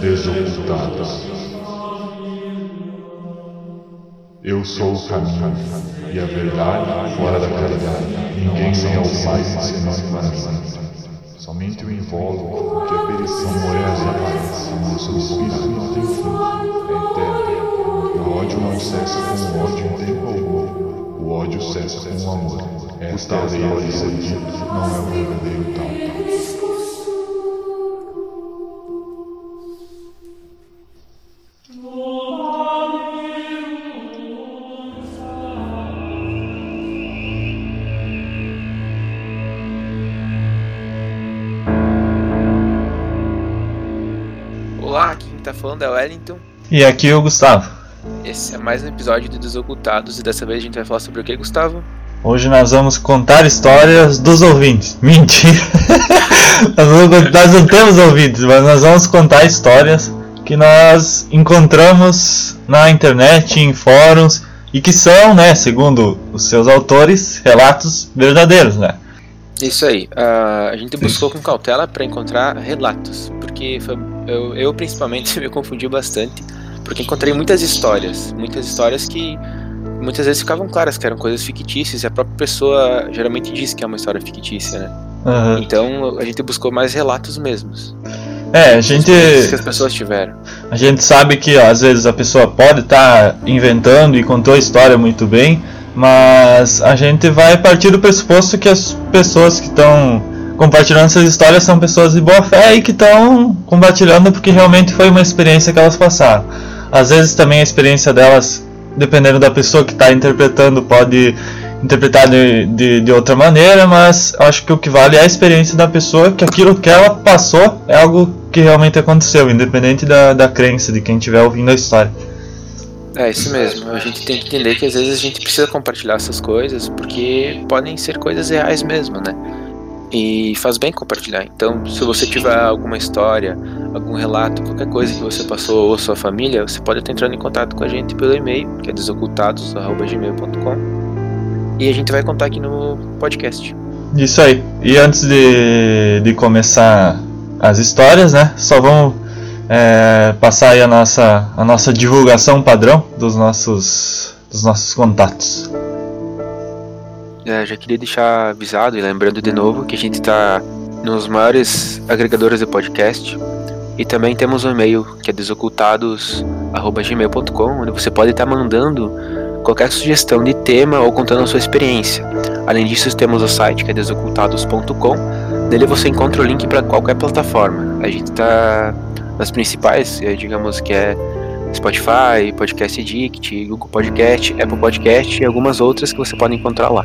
Desocultados. Eu sou o caminho e a verdade fora da caridade. Ninguém tem ao Pai senão em mim. Somente o invólucro que é perecível morrer desaparece. Nosso espírito não tem fim, é eterno. O ódio não cessa com o ódio em tempo algum. O ódio cessa com o amor. Esta é a lei pode ser dito, não é o verdadeiro tal. Olá, aqui quem tá falando é o Wellington. E aqui o Gustavo. Esse é mais um episódio do Desocultados e dessa vez a gente vai falar sobre o que, Gustavo? Hoje nós vamos contar histórias dos ouvintes. Mentira! nós, vamos- nós não temos ouvintes, mas nós vamos contar histórias que nós encontramos na internet, em fóruns e que são, né, segundo os seus autores, relatos verdadeiros, né? Isso aí, ah, a gente buscou com cautela para encontrar relatos, porque foi- eu, eu principalmente me confundi bastante, porque encontrei muitas histórias, muitas histórias que muitas vezes ficavam claras que eram coisas fictícias e a própria pessoa geralmente diz que é uma história fictícia, né? Aham. Então a gente buscou mais relatos mesmos, É, a gente. que as pessoas tiveram. A gente sabe que ó, às vezes a pessoa pode estar inventando e contou a história muito bem, mas a gente vai partir do pressuposto que as pessoas que estão compartilhando essas histórias são pessoas de boa fé e que estão compartilhando porque realmente foi uma experiência que elas passaram. Às vezes também a experiência delas, dependendo da pessoa que está interpretando, pode interpretar de, de, de outra maneira, mas acho que o que vale é a experiência da pessoa, que aquilo que ela passou é algo que realmente aconteceu, independente da, da crença de quem estiver ouvindo a história. É isso mesmo. A gente tem que entender que às vezes a gente precisa compartilhar essas coisas porque podem ser coisas reais mesmo, né? E faz bem compartilhar. Então, se você tiver alguma história, algum relato, qualquer coisa que você passou ou sua família, você pode estar entrando em contato com a gente pelo e-mail, que é desocultados@gmail.com. E a gente vai contar aqui no podcast. Isso aí. E antes de, de começar as histórias, né? Só vamos é, passar aí a nossa, a nossa divulgação padrão dos nossos, dos nossos contatos. É, já queria deixar avisado e lembrando de novo que a gente está nos maiores agregadores de podcast e também temos um e-mail que é desocultados@gmail.com, onde você pode estar mandando qualquer sugestão de tema ou contando a sua experiência. Além disso, temos o site que é desocultados.com. Nele você encontra o link para qualquer plataforma. A gente está nas principais, eh, digamos que é Spotify, Podcast Addict, Google Podcast, Apple Podcast e algumas outras que você pode encontrar lá.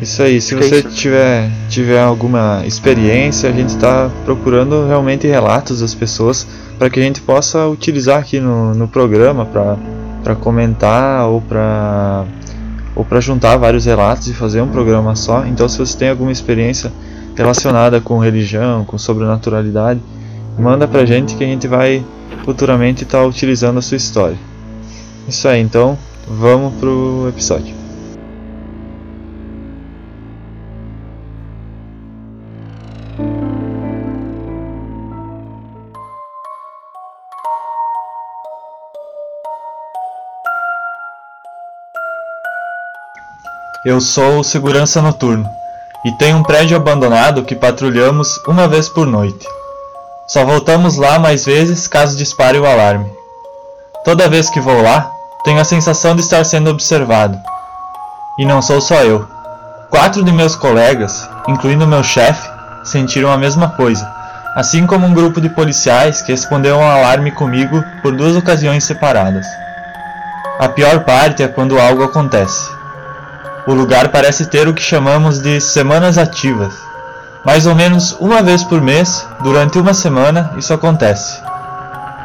Isso aí, se você tiver, tiver alguma experiência, a gente está procurando realmente relatos das pessoas para que a gente possa utilizar aqui no, no programa para comentar ou para ou para juntar vários relatos e fazer um programa só. Então, se você tem alguma experiência relacionada com religião, com sobrenaturalidade, manda pra gente que a gente vai futuramente estar utilizando a sua história. Isso aí, então vamos pro episódio. Eu sou o segurança noturno e tenho um prédio abandonado que patrulhamos uma vez por noite. Só voltamos lá mais vezes caso dispare o alarme. Toda vez que vou lá, tenho a sensação de estar sendo observado. E não sou só eu. Quatro de meus colegas, incluindo meu chefe, sentiram a mesma coisa, assim como um grupo de policiais que respondeu ao alarme comigo por duas ocasiões separadas. A pior parte é quando algo acontece. O lugar parece ter o que chamamos de semanas ativas. Mais ou menos uma vez por mês, durante uma semana, isso acontece.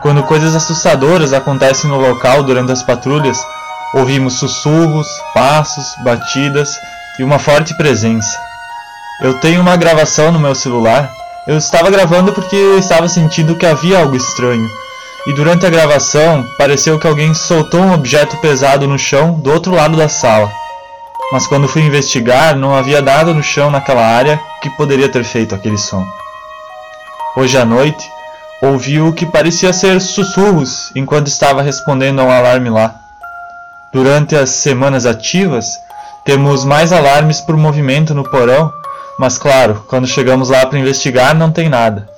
Quando coisas assustadoras acontecem no local durante as patrulhas, ouvimos sussurros, passos, batidas e uma forte presença. Eu tenho uma gravação no meu celular. Eu estava gravando porque eu estava sentindo que havia algo estranho. E durante a gravação, pareceu que alguém soltou um objeto pesado no chão do outro lado da sala. Mas quando fui investigar não havia nada no chão naquela área que poderia ter feito aquele som. Hoje à noite, ouvi o que parecia ser sussurros enquanto estava respondendo a um alarme lá. Durante as semanas ativas, temos mais alarmes por movimento no porão, mas claro, quando chegamos lá para investigar não tem nada.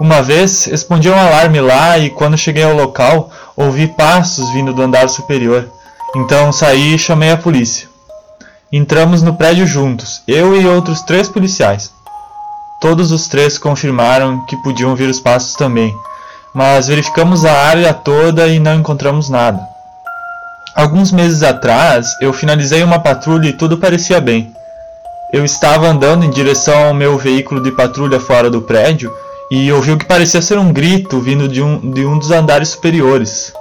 Uma vez respondi um alarme lá e quando cheguei ao local ouvi passos vindo do andar superior. Então saí e chamei a polícia. Entramos no prédio juntos, eu e outros três policiais. Todos os três confirmaram que podiam ouvir os passos também, mas verificamos a área toda e não encontramos nada. Alguns meses atrás, eu finalizei uma patrulha e tudo parecia bem. Eu estava andando em direção ao meu veículo de patrulha fora do prédio e ouvi o que parecia ser um grito vindo de um, de um dos andares superiores.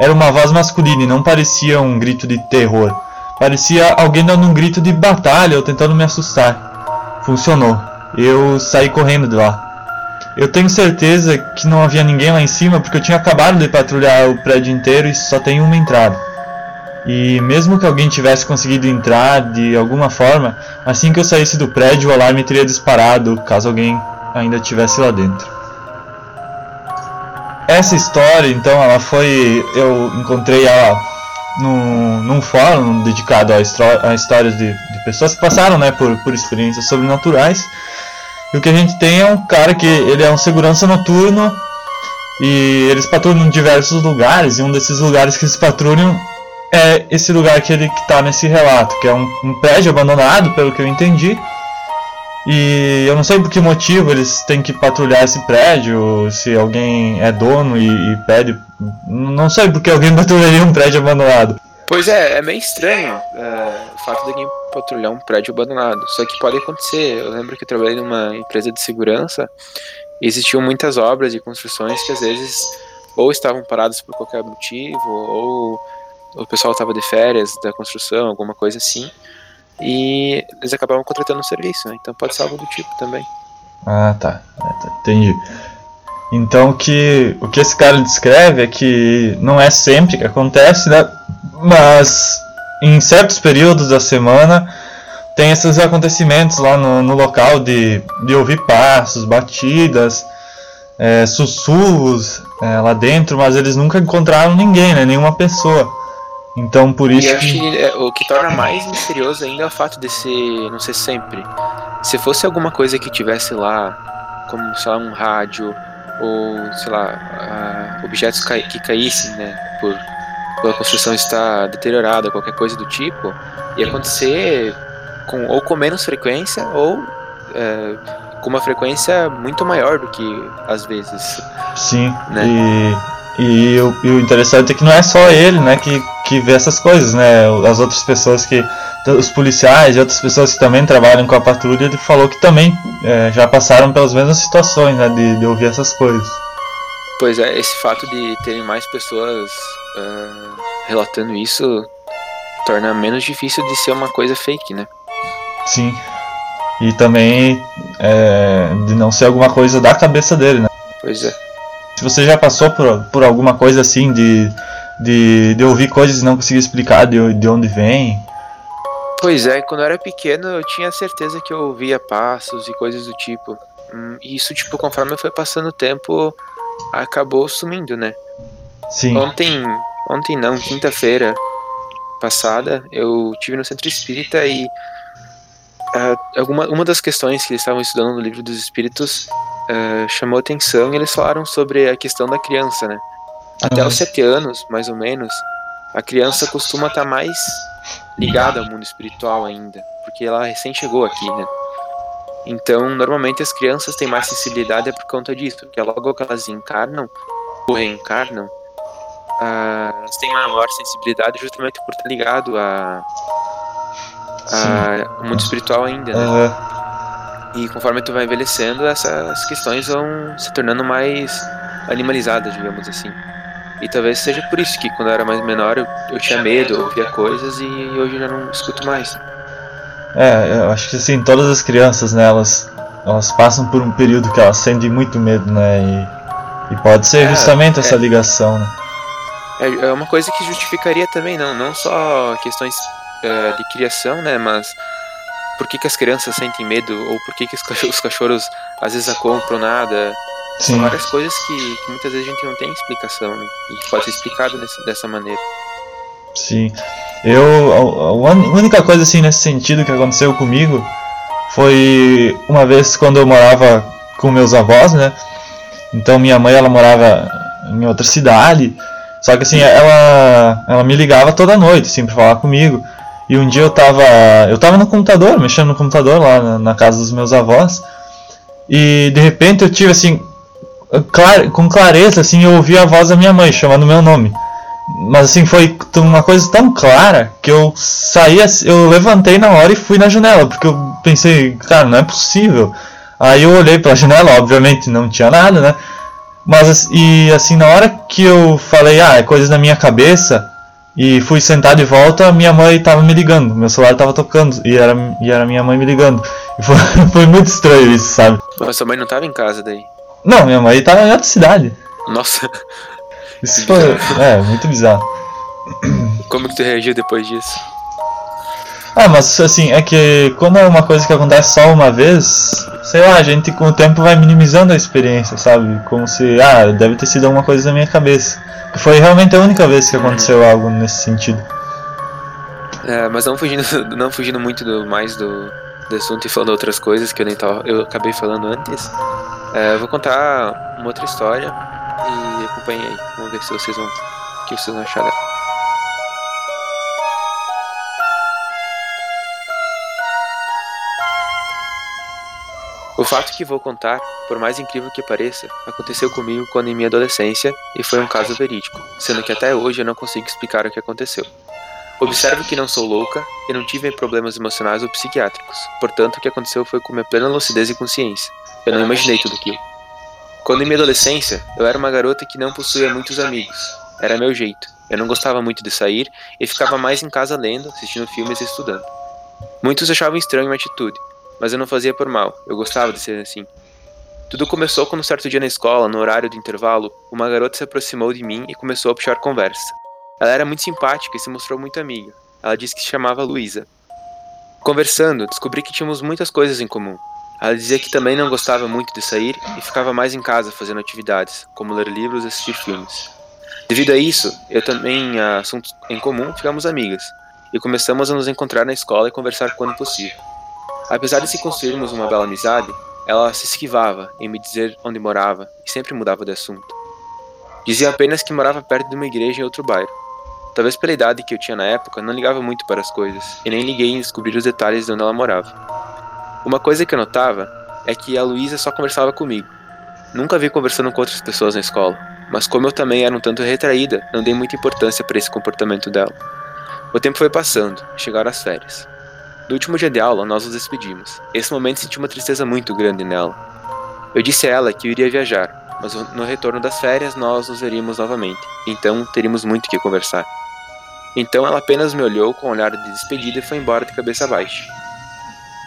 Era uma voz masculina e não parecia um grito de terror. Parecia alguém dando um grito de batalha ou tentando me assustar. Funcionou. Eu saí correndo de lá. Eu tenho certeza que não havia ninguém lá em cima porque eu tinha acabado de patrulhar o prédio inteiro e só tem uma entrada. E mesmo que alguém tivesse conseguido entrar de alguma forma, assim que eu saísse do prédio o alarme teria disparado caso alguém ainda estivesse lá dentro. Essa história, então, ela foi. Eu encontrei ela num, num fórum dedicado a, a histórias de, de, pessoas que passaram né, por, por experiências sobrenaturais. E o que a gente tem é um cara que ele é um segurança noturno e eles patrulham diversos lugares. E um desses lugares que eles patrulham é esse lugar que ele está nesse relato, que é um, um prédio abandonado, pelo que eu entendi e eu não sei por que motivo eles têm que patrulhar esse prédio, se alguém é dono e, e pede. Não sei por que alguém patrulharia um prédio abandonado. Pois é, é meio estranho é, o fato de alguém patrulhar um prédio abandonado. Só que pode acontecer. Eu lembro que eu trabalhei numa empresa de segurança e existiam muitas obras e construções que às vezes ou estavam paradas por qualquer motivo, ou o pessoal estava de férias da construção, alguma coisa assim e eles acabavam contratando um serviço, né? Então pode ser algo do tipo também. Ah, tá. É, tá. Entendi. Então que o que esse cara descreve é que não é sempre que acontece, né? Mas em certos períodos da semana tem esses acontecimentos lá no, no local de, de ouvir passos, batidas, é, sussurros é, lá dentro, mas eles nunca encontraram ninguém, né? Nenhuma pessoa. Então por isso. E acho que é, o que torna mais misterioso ainda é o fato de ser, não ser sempre. Se fosse alguma coisa que tivesse lá, como sei lá, um rádio, ou sei lá, uh, objetos que caíssem, né? Por, por a construção estar deteriorada, qualquer coisa do tipo, ia acontecer com, ou com menos frequência, ou uh, com uma frequência muito maior do que às vezes. Sim, né? e e o, e o, interessante é que não é só ele, né, que, que vê essas coisas, né? As outras pessoas que. Os policiais e outras pessoas que também trabalham com a patrulha, ele falou que também é, já passaram pelas mesmas situações, né? De, de, ouvir essas coisas. Pois é, esse fato de terem mais pessoas uh, relatando isso torna menos difícil de ser uma coisa fake, né? Sim. E também é, de não ser alguma coisa da cabeça dele, né? Pois é. Se você já passou por, por alguma coisa assim de, de, de ouvir coisas e não conseguir explicar de, de onde vem. Pois é, quando eu era pequeno eu tinha certeza que eu ouvia passos e coisas do tipo. Hum, e isso, tipo, conforme foi passando o tempo, acabou sumindo, né? Sim. Ontem, ontem não, quinta-feira passada, eu tive no centro espírita e uh, alguma, uma das questões que eles estavam estudando no livro dos espíritos uh, chamou atenção e eles falaram sobre a questão da criança, né? Até uhum. os sete anos, mais ou menos, a criança costuma estar tá mais ligada ao mundo espiritual ainda, porque ela recém chegou aqui, né? Então, normalmente as crianças têm mais sensibilidade é por conta disso, porque logo que elas encarnam ou reencarnam, uh, elas têm maior sensibilidade justamente por estar ligado a, a, ao mundo espiritual ainda, né? Uhum. E conforme tu vai envelhecendo, essas questões vão se tornando mais animalizadas, digamos assim. E talvez seja por isso que quando eu era mais menor eu, eu tinha medo, eu ouvia coisas e hoje eu já não escuto mais. É, eu acho que assim, todas as crianças, né, elas, elas passam por um período que elas sentem muito medo, né, e, e pode ser é, justamente é, essa ligação, né. É, é uma coisa que justificaria também, não, não só questões é, de criação, né? Mas por que, que as crianças sentem medo? Ou por que, que os cachorros, os cachorros às vezes a compram nada? Sim. São várias coisas que, que muitas vezes a gente não tem explicação, né? E que pode ser explicado dessa maneira. Sim. Eu. A, a única coisa assim nesse sentido que aconteceu comigo foi uma vez quando eu morava com meus avós, né? Então minha mãe ela morava em outra cidade. Só que assim, ela ela me ligava toda noite, sempre assim, falar comigo. E um dia eu tava eu tava no computador, mexendo no computador lá na, na casa dos meus avós. E de repente eu tive assim com clareza assim, eu ouvi a voz da minha mãe chamando meu nome. Mas assim, foi uma coisa tão clara que eu saí, eu levantei na hora e fui na janela, porque eu pensei, cara, não é possível. Aí eu olhei pela janela, obviamente não tinha nada, né? Mas e assim, na hora que eu falei, ah, é coisa da minha cabeça, e fui sentar de volta, minha mãe tava me ligando, meu celular tava tocando, e era, e era minha mãe me ligando. E foi, foi muito estranho isso, sabe? Mas sua mãe não tava em casa daí? Não, minha mãe tava em outra cidade. Nossa. Isso foi. É, muito bizarro. Como que tu reagiu depois disso? Ah, mas assim, é que quando é uma coisa que acontece só uma vez, sei lá, a gente com o tempo vai minimizando a experiência, sabe? Como se, ah, deve ter sido alguma coisa na minha cabeça. Foi realmente a única vez que aconteceu algo nesse sentido. É, mas não fugindo, não fugindo muito do, mais do, do assunto e falando outras coisas que eu nem tava, eu acabei falando antes. É, eu vou contar uma outra história e acompanhe aí. Vamos ver se vocês vão, o que vocês vão achar dela. Fato que vou contar, por mais incrível que pareça, aconteceu comigo quando em minha adolescência e foi um caso verídico, sendo que até hoje eu não consigo explicar o que aconteceu. Observe que não sou louca e não tive problemas emocionais ou psiquiátricos, portanto o que aconteceu foi com minha plena lucidez e consciência. Eu não imaginei tudo aquilo. Quando em minha adolescência, eu era uma garota que não possuía muitos amigos. Era meu jeito. Eu não gostava muito de sair e ficava mais em casa lendo, assistindo filmes e estudando. Muitos achavam estranho minha atitude, mas eu não fazia por mal, eu gostava de ser assim. Tudo começou quando um certo dia na escola, no horário do intervalo, uma garota se aproximou de mim e começou a puxar conversa. Ela era muito simpática e se mostrou muito amiga. Ela disse que se chamava Luísa. Conversando, descobri que tínhamos muitas coisas em comum. Ela dizia que também não gostava muito de sair e ficava mais em casa fazendo atividades, como ler livros e assistir filmes. Devido a isso, eu também, a assuntos em comum, ficamos amigas e começamos a nos encontrar na escola e conversar quando possível. Apesar de se construirmos uma bela amizade, ela se esquivava em me dizer onde morava e sempre mudava de assunto. Dizia apenas que morava perto de uma igreja em outro bairro. Talvez pela idade que eu tinha na época, não ligava muito para as coisas e nem liguei em descobrir os detalhes de onde ela morava. Uma coisa que eu notava é que a Luísa só conversava comigo. Nunca vi conversando com outras pessoas na escola, mas como eu também era um tanto retraída, não dei muita importância para esse comportamento dela. O tempo foi passando, chegaram as férias. No último dia de aula, nós nos despedimos. Esse momento senti uma tristeza muito grande nela. Eu disse a ela que eu iria viajar, mas no retorno das férias nós nos veríamos novamente, então teríamos muito que conversar. Então ela apenas me olhou com um olhar de despedida e foi embora de cabeça baixa.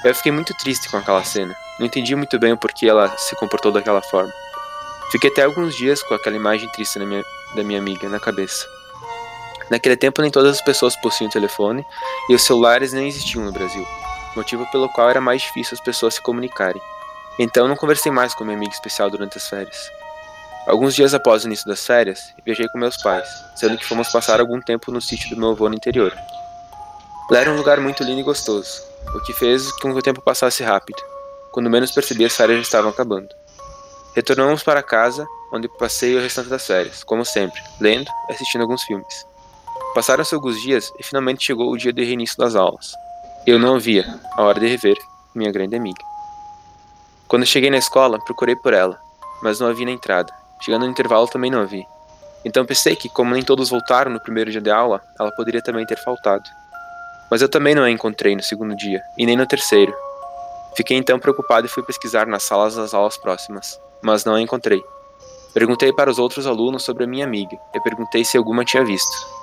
Eu fiquei muito triste com aquela cena. Não entendi muito bem o porquê ela se comportou daquela forma. Fiquei até alguns dias com aquela imagem triste minha, da minha amiga na cabeça. Naquele tempo, nem todas as pessoas possuíam telefone e os celulares nem existiam no Brasil, motivo pelo qual era mais difícil as pessoas se comunicarem. Então, não conversei mais com minha amiga especial durante as férias. Alguns dias após o início das férias, viajei com meus pais, sendo que fomos passar algum tempo no sítio do meu avô no interior. Lá era um lugar muito lindo e gostoso, o que fez com que o tempo passasse rápido. Quando menos percebi, as férias já estavam acabando. Retornamos para casa, onde passei o restante das férias, como sempre, lendo e assistindo alguns filmes. Passaram-se alguns dias e finalmente chegou o dia de reinício das aulas. Eu não via a hora de rever minha grande amiga. Quando cheguei na escola, procurei por ela, mas não a vi na entrada. Chegando no intervalo, também não a vi. Então pensei que, como nem todos voltaram no primeiro dia de aula, ela poderia também ter faltado. Mas eu também não a encontrei no segundo dia, e nem no terceiro. Fiquei então preocupado e fui pesquisar nas salas das aulas próximas, mas não a encontrei. Perguntei para os outros alunos sobre a minha amiga e perguntei se alguma tinha visto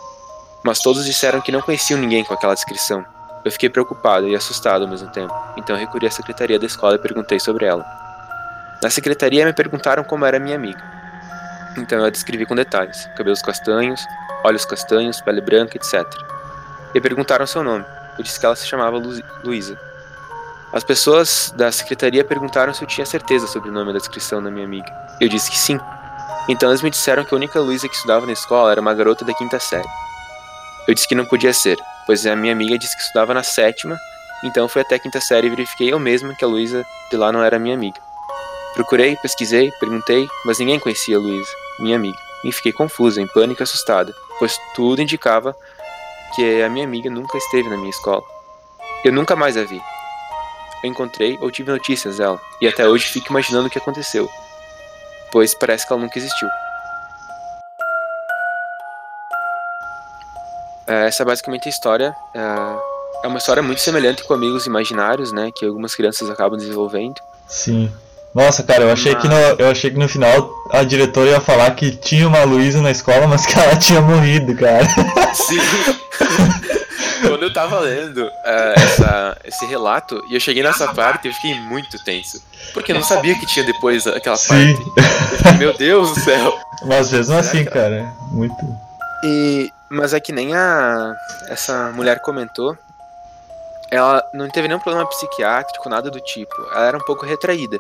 mas todos disseram que não conheciam ninguém com aquela descrição. Eu fiquei preocupado e assustado ao mesmo tempo, então recorri à secretaria da escola e perguntei sobre ela. Na secretaria me perguntaram como era minha amiga. Então eu a descrevi com detalhes: cabelos castanhos, olhos castanhos, pele branca, etc. E perguntaram seu nome. Eu disse que ela se chamava Lu Luísa. As pessoas da secretaria perguntaram se eu tinha certeza sobre o nome da descrição da minha amiga. Eu disse que sim. Então eles me disseram que a única Luísa que estudava na escola era uma garota da quinta série. Eu disse que não podia ser, pois a minha amiga disse que estudava na sétima, então fui até a quinta série e verifiquei eu mesma que a Luísa de lá não era minha amiga. Procurei, pesquisei, perguntei, mas ninguém conhecia a Luísa, minha amiga, e fiquei confusa, em pânico e assustada, pois tudo indicava que a minha amiga nunca esteve na minha escola. Eu nunca mais a vi. Eu encontrei ou tive notícias dela, e até hoje fico imaginando o que aconteceu, pois parece que ela nunca existiu. Essa é basicamente a história. É, é uma história muito semelhante com amigos imaginários, né? Que algumas crianças acabam desenvolvendo. Sim. Nossa, cara, eu achei, que no, eu achei que no final a diretora ia falar que tinha uma Luísa na escola, mas que ela tinha morrido, cara. Sim. Quando eu tava lendo uh, essa, esse relato e eu cheguei nessa parte, eu fiquei muito tenso. Porque eu não sabia que tinha depois aquela Sim. parte. Fiquei, meu Deus do céu. Mas mesmo Será assim, cara, muito. E, mas é que nem a essa mulher comentou, ela não teve nenhum problema psiquiátrico, nada do tipo. Ela era um pouco retraída.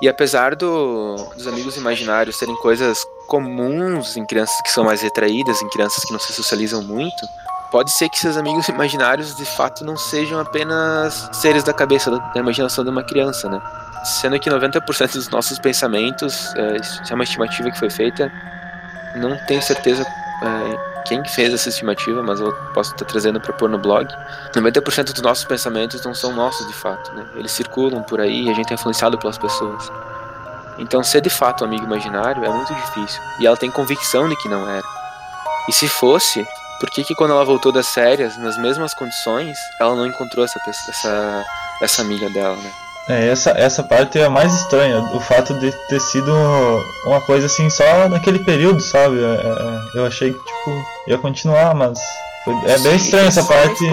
E apesar do, dos amigos imaginários serem coisas comuns em crianças que são mais retraídas, em crianças que não se socializam muito, pode ser que esses amigos imaginários de fato não sejam apenas seres da cabeça, da imaginação de uma criança, né? Sendo que 90% dos nossos pensamentos, é, isso é uma estimativa que foi feita, não tenho certeza é, quem fez essa estimativa, mas eu posso estar trazendo para pôr no blog. 90% dos nossos pensamentos não são nossos de fato, né? Eles circulam por aí e a gente é influenciado pelas pessoas. Então, ser de fato um amigo imaginário é muito difícil. E ela tem convicção de que não era. E se fosse, por que, que quando ela voltou das férias, nas mesmas condições, ela não encontrou essa, essa, essa amiga dela, né? É, essa, essa parte é a mais estranha, o fato de ter sido uma coisa assim só naquele período, sabe? É, é, eu achei que tipo, ia continuar, mas foi, é bem estranho essa parte.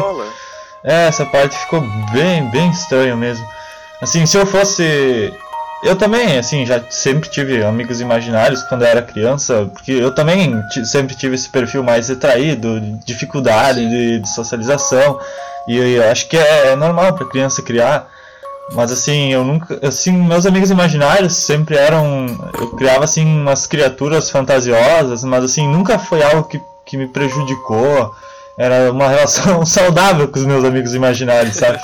É, essa parte ficou bem, bem estranho mesmo. Assim, se eu fosse. Eu também, assim, já sempre tive amigos imaginários quando eu era criança, porque eu também sempre tive esse perfil mais retraído, dificuldade de, de socialização, e eu acho que é, é normal para criança criar. Mas assim, eu nunca. Assim, meus amigos imaginários sempre eram. Eu criava assim umas criaturas fantasiosas, mas assim, nunca foi algo que, que me prejudicou. Era uma relação saudável com os meus amigos imaginários, sabe?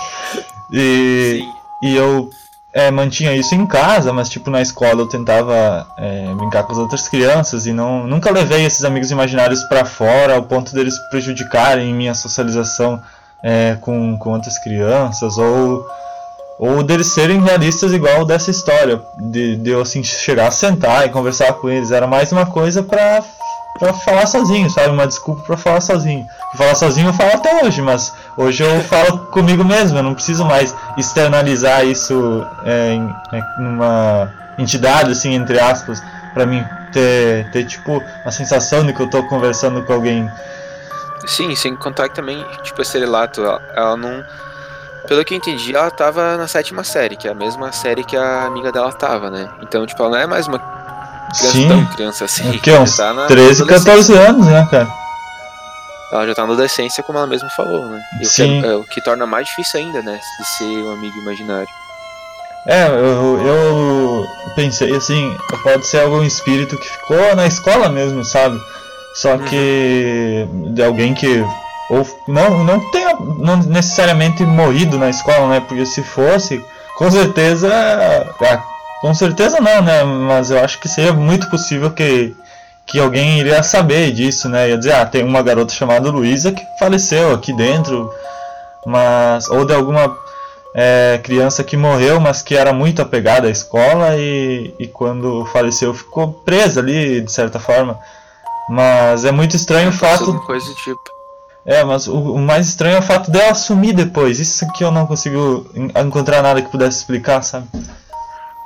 E, e eu é, mantinha isso em casa, mas tipo na escola eu tentava é, brincar com as outras crianças e não, nunca levei esses amigos imaginários para fora ao ponto deles prejudicarem minha socialização é, com, com outras crianças ou ou deles serem realistas igual dessa história, de, de eu assim chegar, sentar e conversar com eles, era mais uma coisa pra, pra falar sozinho, sabe? Uma desculpa pra falar sozinho. Falar sozinho eu falo até hoje, mas hoje eu falo comigo mesmo, eu não preciso mais externalizar isso é, em, é, numa entidade, assim, entre aspas, pra mim ter, ter tipo a sensação de que eu tô conversando com alguém. Sim, sem contar que também, tipo, esse relato, ela, ela não pelo que eu entendi, ela tava na sétima série, que é a mesma série que a amiga dela tava, né? Então, tipo, ela não é mais uma criança Sim. tão criança assim. É que uns tá na 13, 14 anos, né, cara? Ela já tá na adolescência, como ela mesma falou, né? E Sim. O, que, é, o que torna mais difícil ainda, né? De ser um amigo imaginário. É, eu, eu pensei assim, pode ser algum espírito que ficou na escola mesmo, sabe? Só que de alguém que ou não não tenha não necessariamente morrido na escola, né? Porque se fosse, com certeza, é, com certeza não, né? Mas eu acho que seria muito possível que que alguém iria saber disso, né? Ia dizer, ah, tem uma garota chamada Luísa que faleceu aqui dentro, mas ou de alguma é, criança que morreu, mas que era muito apegada à escola e, e quando faleceu ficou presa ali de certa forma. Mas é muito estranho o fato. Coisa do tipo. É, mas o, o, mais estranho é o fato dela sumir depois. Isso que eu não consigo encontrar nada que pudesse explicar, sabe?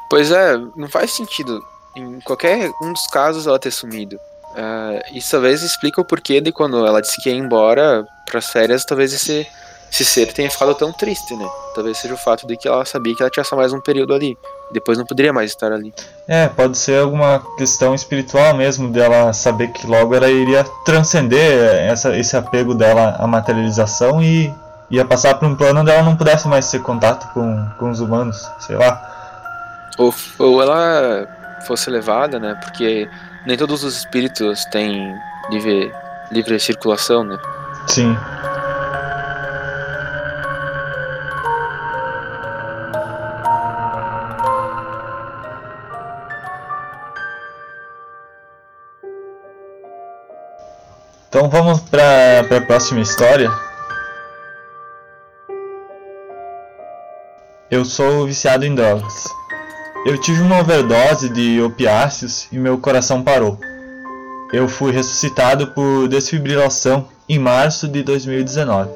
Pois é, não faz sentido em qualquer um dos casos ela ter sumido. Uh, isso talvez explica o porquê de quando ela disse que ia embora para as férias, talvez esse esse ser tenha ficado tão triste, né? Talvez seja o fato de que ela sabia que ela tinha só mais um período ali. Depois não poderia mais estar ali. É, pode ser alguma questão espiritual mesmo dela saber que logo ela iria transcender essa, esse apego dela à materialização e, ia passar para um plano onde ela não pudesse mais ter contato com, com os humanos, sei lá. Ou, ou ela fosse levada, né? Porque nem todos os espíritos têm livre, livre circulação, né? Sim. Então vamos para a próxima história. Eu sou viciado em drogas. Eu tive uma overdose de opiáceos e meu coração parou. Eu fui ressuscitado por desfibrilação em março de 2019.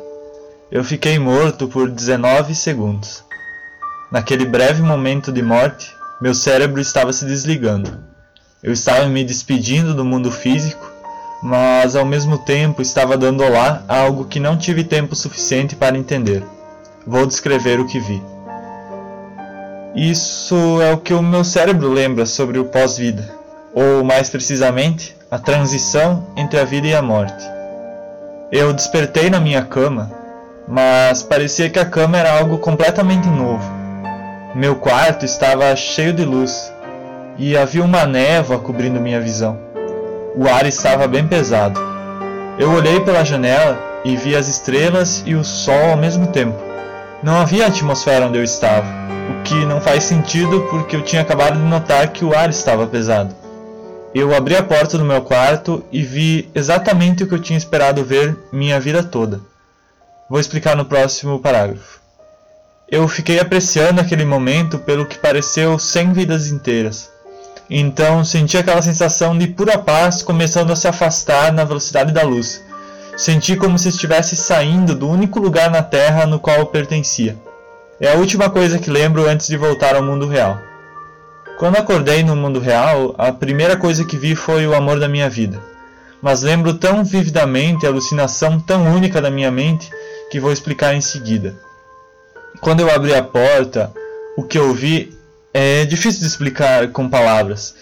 Eu fiquei morto por 19 segundos. Naquele breve momento de morte, meu cérebro estava se desligando. Eu estava me despedindo do mundo físico mas ao mesmo tempo estava dando olá a algo que não tive tempo suficiente para entender. Vou descrever o que vi. Isso é o que o meu cérebro lembra sobre o pós-vida, ou mais precisamente, a transição entre a vida e a morte. Eu despertei na minha cama, mas parecia que a cama era algo completamente novo. Meu quarto estava cheio de luz e havia uma névoa cobrindo minha visão. O ar estava bem pesado. Eu olhei pela janela e vi as estrelas e o sol ao mesmo tempo. Não havia atmosfera onde eu estava, o que não faz sentido porque eu tinha acabado de notar que o ar estava pesado. Eu abri a porta do meu quarto e vi exatamente o que eu tinha esperado ver minha vida toda. Vou explicar no próximo parágrafo. Eu fiquei apreciando aquele momento pelo que pareceu cem vidas inteiras. Então senti aquela sensação de pura paz começando a se afastar na velocidade da luz. Senti como se estivesse saindo do único lugar na Terra no qual eu pertencia. É a última coisa que lembro antes de voltar ao mundo real. Quando acordei no mundo real, a primeira coisa que vi foi o amor da minha vida. Mas lembro tão vividamente a alucinação tão única da minha mente que vou explicar em seguida. Quando eu abri a porta, o que eu vi é difícil de explicar com palavras.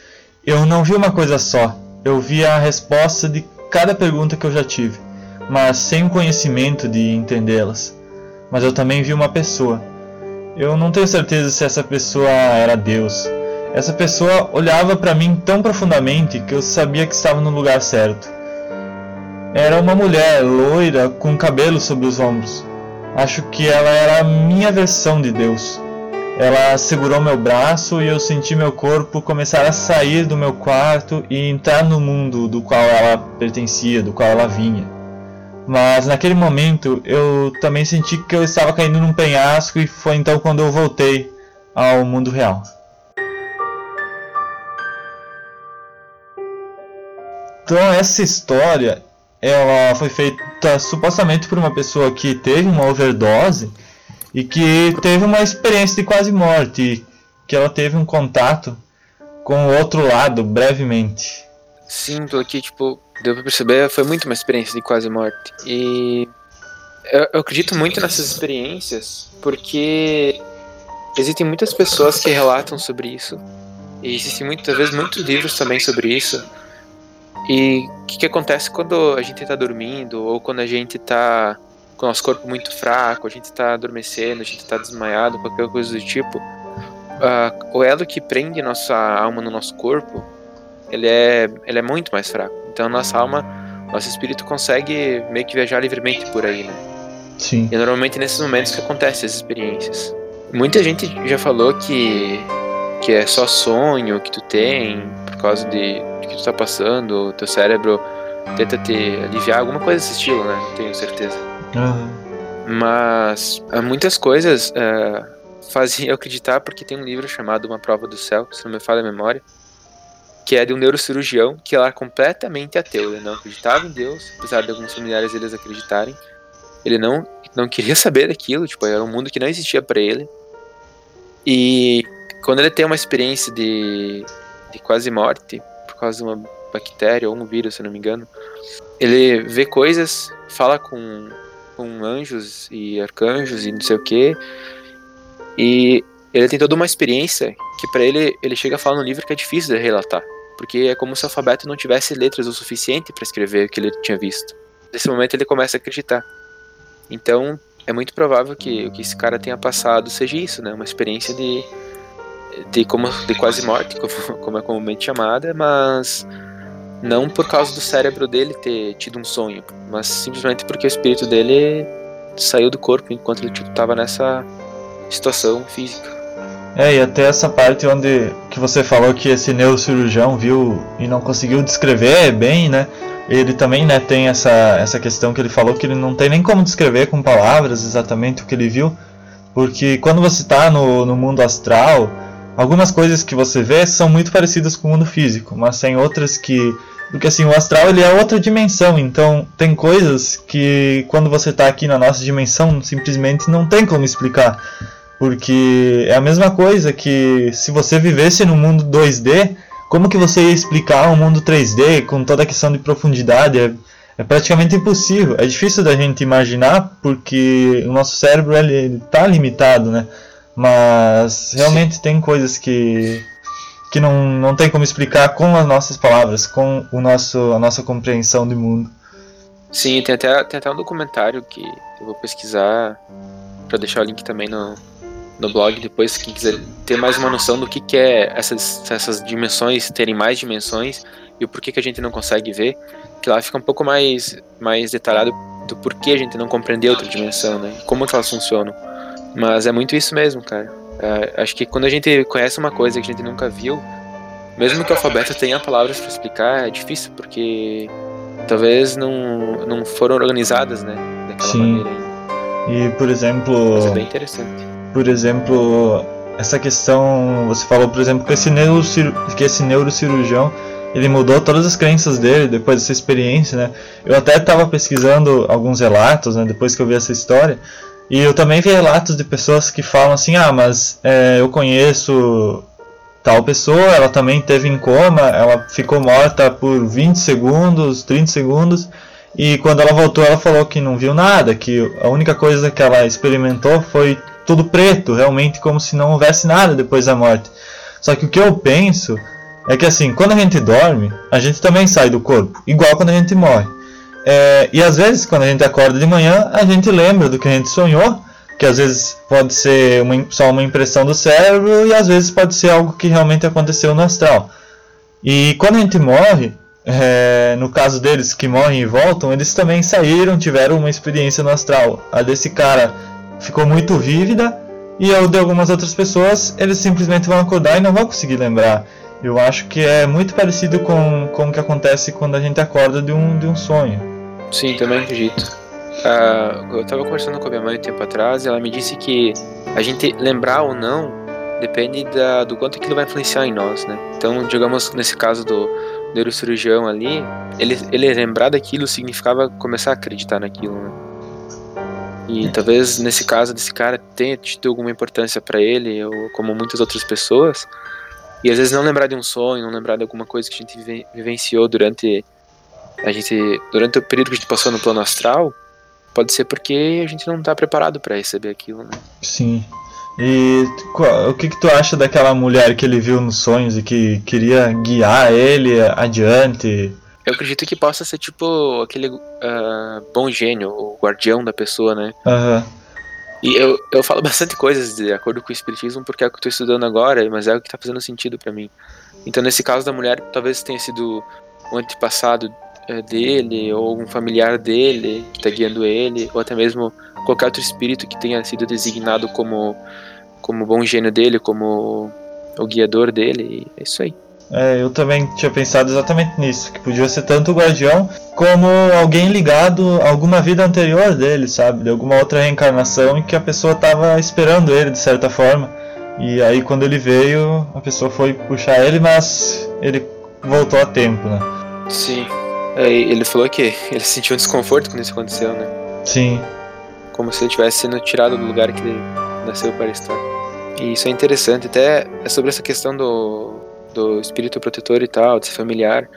Eu não vi uma coisa só, eu vi a resposta de cada pergunta que eu já tive, mas sem o conhecimento de entendê-las. Mas eu também vi uma pessoa. Eu não tenho certeza se essa pessoa era Deus. Essa pessoa olhava para mim tão profundamente que eu sabia que estava no lugar certo. Era uma mulher loira com cabelo sobre os ombros. Acho que ela era a minha versão de Deus. Ela segurou meu braço e eu senti meu corpo começar a sair do meu quarto e entrar no mundo do qual ela pertencia, do qual ela vinha. Mas naquele momento eu também senti que eu estava caindo num penhasco e foi então quando eu voltei ao mundo real. Então essa história ela foi feita supostamente por uma pessoa que teve uma overdose e que teve uma experiência de quase morte, que ela teve um contato com o outro lado brevemente. Sim, porque tipo, deu pra perceber, foi muito uma experiência de quase morte. E eu, eu acredito muito nessas experiências porque existem muitas pessoas que relatam sobre isso. E existem muitas vezes muitos livros também sobre isso. E o que, que acontece quando a gente está dormindo ou quando a gente está com o nosso corpo muito fraco, a gente está adormecendo, a gente está desmaiado, qualquer coisa do tipo, uh, o elo que prende nossa alma no nosso corpo, ele é, ele é muito mais fraco. Então nossa alma, nosso espírito consegue meio que viajar livremente por aí, né? Sim. E normalmente nesses momentos que acontecem essas experiências. Muita gente já falou que que é só sonho que tu tem por causa de, de que tu tá passando, o teu cérebro tenta te aliviar, alguma coisa desse estilo, né? Não tenho certeza. Uhum. Mas uh, muitas coisas uh, fazem eu acreditar porque tem um livro chamado Uma Prova do Céu, se não me falha a memória, que é de um neurocirurgião que era completamente ateu. Ele não acreditava em Deus, apesar de alguns familiares eles acreditarem. Ele não, não queria saber daquilo, tipo, era um mundo que não existia para ele. E quando ele tem uma experiência de, de quase morte, por causa de uma bactéria ou um vírus, se não me engano, ele vê coisas, fala com com anjos e arcanjos e não sei o que. E ele tem toda uma experiência que para ele ele chega a falar no livro que é difícil de relatar, porque é como se o alfabeto não tivesse letras o suficiente para escrever o que ele tinha visto. Nesse momento ele começa a acreditar. Então é muito provável que o que esse cara tenha passado seja isso, né? Uma experiência de, de, como, de quase morte, como, como é comumente chamada, mas não por causa do cérebro dele ter tido um sonho, mas simplesmente porque o espírito dele saiu do corpo enquanto ele estava nessa situação física. É, e até essa parte onde que você falou que esse neurocirurgião viu e não conseguiu descrever bem, né? Ele também, né, tem essa, essa questão que ele falou que ele não tem nem como descrever com palavras exatamente o que ele viu, porque quando você está no, no mundo astral, algumas coisas que você vê são muito parecidas com o mundo físico, mas tem outras que porque assim, o astral ele é outra dimensão, então tem coisas que quando você está aqui na nossa dimensão simplesmente não tem como explicar. Porque é a mesma coisa que se você vivesse no mundo 2D, como que você ia explicar um mundo 3D com toda a questão de profundidade? É, é praticamente impossível. É difícil da gente imaginar porque o nosso cérebro ele está limitado, né? Mas realmente tem coisas que que não, não tem como explicar com as nossas palavras, com o nosso, a nossa compreensão do mundo. Sim, tem até, tem até um documentário que eu vou pesquisar para deixar o link também no, no blog depois, quem quiser ter mais uma noção do que, que é essas, essas dimensões, terem mais dimensões e o porquê que a gente não consegue ver, que lá fica um pouco mais, mais detalhado do porquê a gente não compreendeu outra dimensão, né? Como que elas funcionam. Mas é muito isso mesmo, cara. É, acho que quando a gente conhece uma coisa que a gente nunca viu, mesmo que o alfabeto tenha palavras para explicar, é difícil, porque talvez não, não foram organizadas, né? Daquela Sim. maneira ainda. E por exemplo. Mas é bem interessante. por exemplo, essa questão, você falou, por exemplo, que esse, neurocir, que esse neurocirurgião, ele mudou todas as crenças dele depois dessa experiência, né? Eu até estava pesquisando alguns relatos, né, depois que eu vi essa história, e eu também vi relatos de pessoas que falam assim, ah, mas é, eu conheço tal pessoa, ela também teve em coma, ela ficou morta por 20 segundos, 30 segundos, e quando ela voltou ela falou que não viu nada, que a única coisa que ela experimentou foi tudo preto, realmente como se não houvesse nada depois da morte. Só que o que eu penso é que assim, quando a gente dorme, a gente também sai do corpo, igual quando a gente morre. É, e às vezes, quando a gente acorda de manhã, a gente lembra do que a gente sonhou, que às vezes pode ser uma, só uma impressão do cérebro e às vezes pode ser algo que realmente aconteceu no astral. E quando a gente morre, é, no caso deles que morrem e voltam, eles também saíram, tiveram uma experiência no astral. A desse cara ficou muito vívida e a de algumas outras pessoas, eles simplesmente vão acordar e não vão conseguir lembrar. Eu acho que é muito parecido com, com o que acontece quando a gente acorda de um, de um sonho. Sim, também acredito. Ah, eu estava conversando com a minha mãe um tempo atrás e ela me disse que a gente lembrar ou não depende da, do quanto aquilo vai influenciar em nós, né? Então, digamos nesse caso do neurocirurgião ali, ele, ele lembrar daquilo significava começar a acreditar naquilo, né? E talvez nesse caso desse cara tenha tido alguma importância para ele, ou como muitas outras pessoas, e às vezes não lembrar de um sonho, não lembrar de alguma coisa que a gente vive- vivenciou durante a gente durante o período que a gente passou no plano astral, pode ser porque a gente não tá preparado para receber aquilo, né? Sim. E qual- o que, que tu acha daquela mulher que ele viu nos sonhos e que queria guiar ele adiante? Eu acredito que possa ser tipo aquele ah, bom gênio, o guardião da pessoa, né? Aham. E eu, eu falo bastante coisas de acordo com o espiritismo porque é o que eu tô estudando agora, mas é o que tá fazendo sentido para mim. Então nesse caso da mulher, talvez tenha sido um antepassado dele ou um familiar dele que tá guiando ele, ou até mesmo qualquer outro espírito que tenha sido designado como como bom gênio dele, como o guiador dele, e é isso aí. É, eu também tinha pensado exatamente nisso, que podia ser tanto o guardião como alguém ligado a alguma vida anterior dele, sabe? De alguma outra reencarnação em que a pessoa estava esperando ele de certa forma. E aí quando ele veio, a pessoa foi puxar ele, mas ele voltou a tempo, né? Sim. Aí ele falou que ele sentiu um desconforto quando isso aconteceu, né? Sim. como se ele tivesse sendo tirado do lugar que ele nasceu para estar. E isso é interessante, até é sobre essa questão do, do espírito protetor e tal, de ser familiar.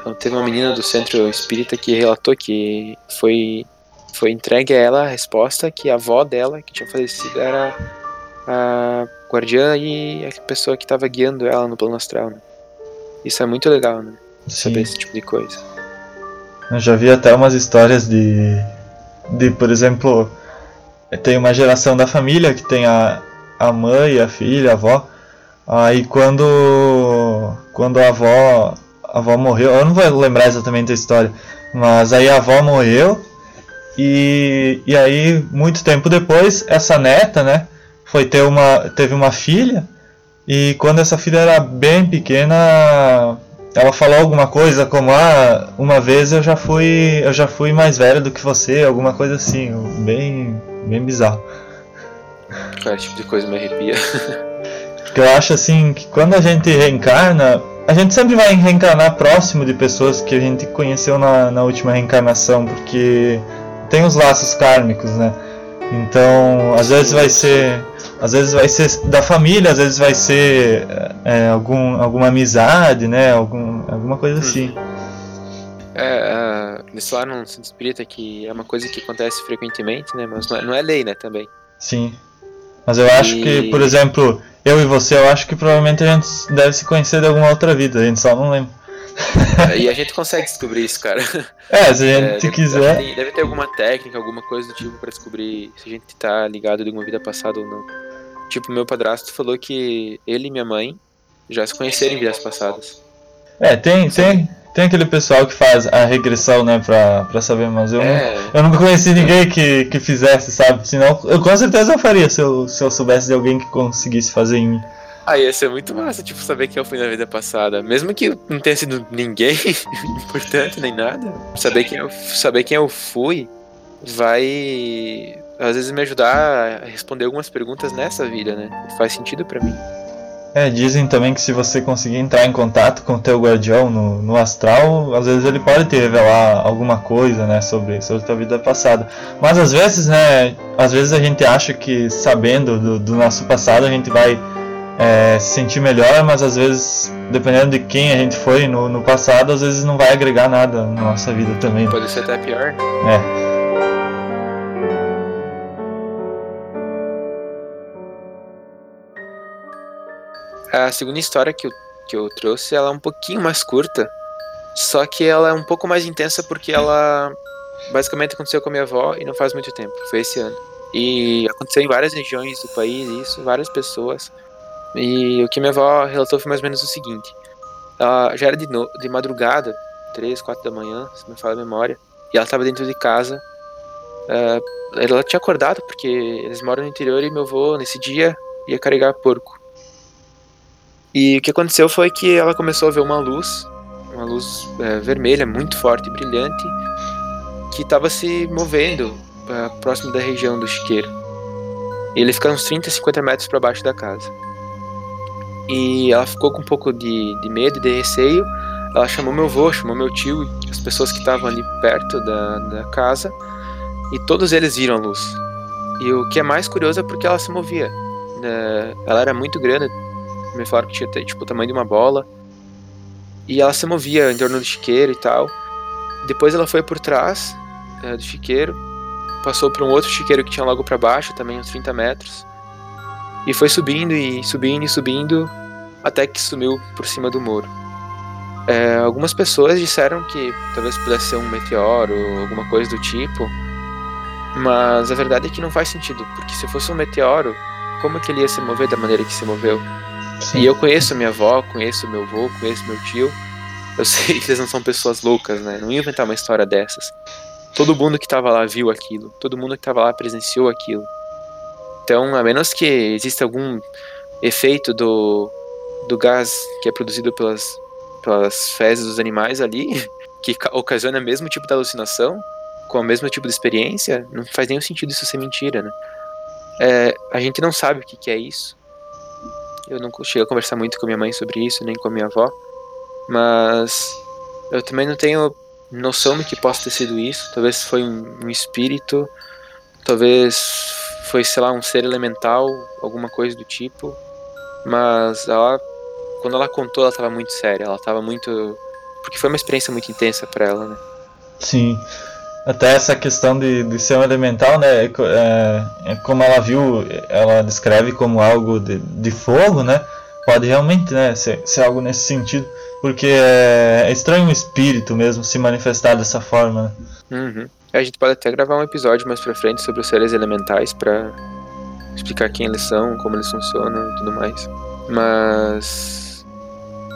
Então, teve uma menina do centro espírita que relatou que foi, foi entregue a ela a resposta que a avó dela, que tinha falecido, era a guardiã e a pessoa que estava guiando ela no plano astral. Né? Isso é muito legal, né? Saber Sim. esse tipo de coisa. Eu já vi até umas histórias de, de por exemplo, tem uma geração da família que tem a, a mãe, a filha, a avó. Aí quando quando a avó a avó morreu, eu não vou lembrar exatamente a história, mas aí a avó morreu e, e aí muito tempo depois essa neta, né, foi ter uma teve uma filha e quando essa filha era bem pequena ela falou alguma coisa como ah uma vez eu já fui eu já fui mais velha do que você alguma coisa assim bem bem bizarro. Cara esse tipo de coisa me arrepia. Porque eu acho assim que quando a gente reencarna a gente sempre vai reencarnar próximo de pessoas que a gente conheceu na, na última reencarnação porque tem os laços kármicos né então às vezes vai ser às vezes vai ser da família, às vezes vai ser é, algum, alguma amizade, né? Algum, alguma coisa uhum. assim. É, uh, eles falaram no Centro Espírita que é uma coisa que acontece frequentemente, né? Mas não é, não é lei, né? Também. Sim. Mas eu acho e... que, por exemplo, eu e você, eu acho que provavelmente a gente deve se conhecer de alguma outra vida, a gente só não lembra. E a gente consegue descobrir isso, cara. É, se a gente é, quiser. Deve, deve ter alguma técnica, alguma coisa do tipo para descobrir se a gente tá ligado de alguma vida passada ou não. Tipo, meu padrasto falou que ele e minha mãe já se conheceram em vidas passadas. É, tem, tem, tem aquele pessoal que faz a regressão, né, pra, pra saber, mas eu, é. não, eu nunca conheci ninguém que, que fizesse, sabe? Senão, eu com certeza eu faria se eu, se eu soubesse de alguém que conseguisse fazer em mim. Ah, ia ser muito massa, tipo, saber quem eu fui na vida passada. Mesmo que não tenha sido ninguém importante nem nada. Saber quem eu, saber quem eu fui vai às vezes me ajudar a responder algumas perguntas nessa vida, né? Faz sentido para mim. É, dizem também que se você conseguir entrar em contato com o teu guardião no, no astral, às vezes ele pode te revelar alguma coisa, né, sobre, sobre tua vida passada. Mas às vezes, né, às vezes a gente acha que sabendo do, do nosso passado a gente vai é, se sentir melhor, mas às vezes, dependendo de quem a gente foi no, no passado, às vezes não vai agregar nada na nossa vida também. Pode ser até pior. É. A segunda história que eu, que eu trouxe, ela é um pouquinho mais curta, só que ela é um pouco mais intensa porque ela basicamente aconteceu com a minha avó e não faz muito tempo, foi esse ano. E aconteceu em várias regiões do país, isso, várias pessoas. E o que minha avó relatou foi mais ou menos o seguinte: ela já era de, no, de madrugada, 3, 4 da manhã, se me fala a memória, e ela estava dentro de casa. Uh, ela tinha acordado porque eles moram no interior e meu avô, nesse dia, ia carregar porco. E o que aconteceu foi que ela começou a ver uma luz, uma luz é, vermelha, muito forte e brilhante, que estava se movendo é, próximo da região do chiqueiro. E ele fica uns 30, 50 metros para baixo da casa. E ela ficou com um pouco de, de medo e de receio. Ela chamou meu avô, chamou meu tio, as pessoas que estavam ali perto da, da casa, e todos eles viram a luz. E o que é mais curioso é porque ela se movia. Né? Ela era muito grande, me falaram que tinha tipo o tamanho de uma bola. E ela se movia em torno do chiqueiro e tal. Depois ela foi por trás é, do chiqueiro, passou por um outro chiqueiro que tinha logo para baixo, também uns 30 metros. E foi subindo e subindo e subindo até que sumiu por cima do muro. É, algumas pessoas disseram que talvez pudesse ser um meteoro ou alguma coisa do tipo, mas a verdade é que não faz sentido, porque se fosse um meteoro, como é que ele ia se mover da maneira que se moveu? Sim. E eu conheço minha avó, conheço meu avô, conheço meu tio. Eu sei que eles não são pessoas loucas, né? Não ia inventar uma história dessas. Todo mundo que estava lá viu aquilo. Todo mundo que estava lá presenciou aquilo. Então, a menos que exista algum efeito do, do gás que é produzido pelas, pelas fezes dos animais ali, que ocasiona o mesmo tipo de alucinação, com o mesmo tipo de experiência, não faz nenhum sentido isso ser mentira, né? É, a gente não sabe o que, que é isso. Eu não cheguei a conversar muito com minha mãe sobre isso, nem com a minha avó. Mas eu também não tenho noção do que possa ter sido isso. Talvez foi um, espírito, talvez foi, sei lá, um ser elemental, alguma coisa do tipo. Mas ela, quando ela contou, ela estava muito séria. Ela estava muito. Porque foi uma experiência muito intensa para ela, né? Sim. Até essa questão de, de ser um elemental, né? É, é, como ela viu, ela descreve como algo de, de fogo, né? Pode realmente né, ser, ser algo nesse sentido. Porque é, é estranho um espírito mesmo se manifestar dessa forma. Né? Uhum. É, a gente pode até gravar um episódio mais pra frente sobre os seres elementais pra explicar quem eles são, como eles funcionam e tudo mais. Mas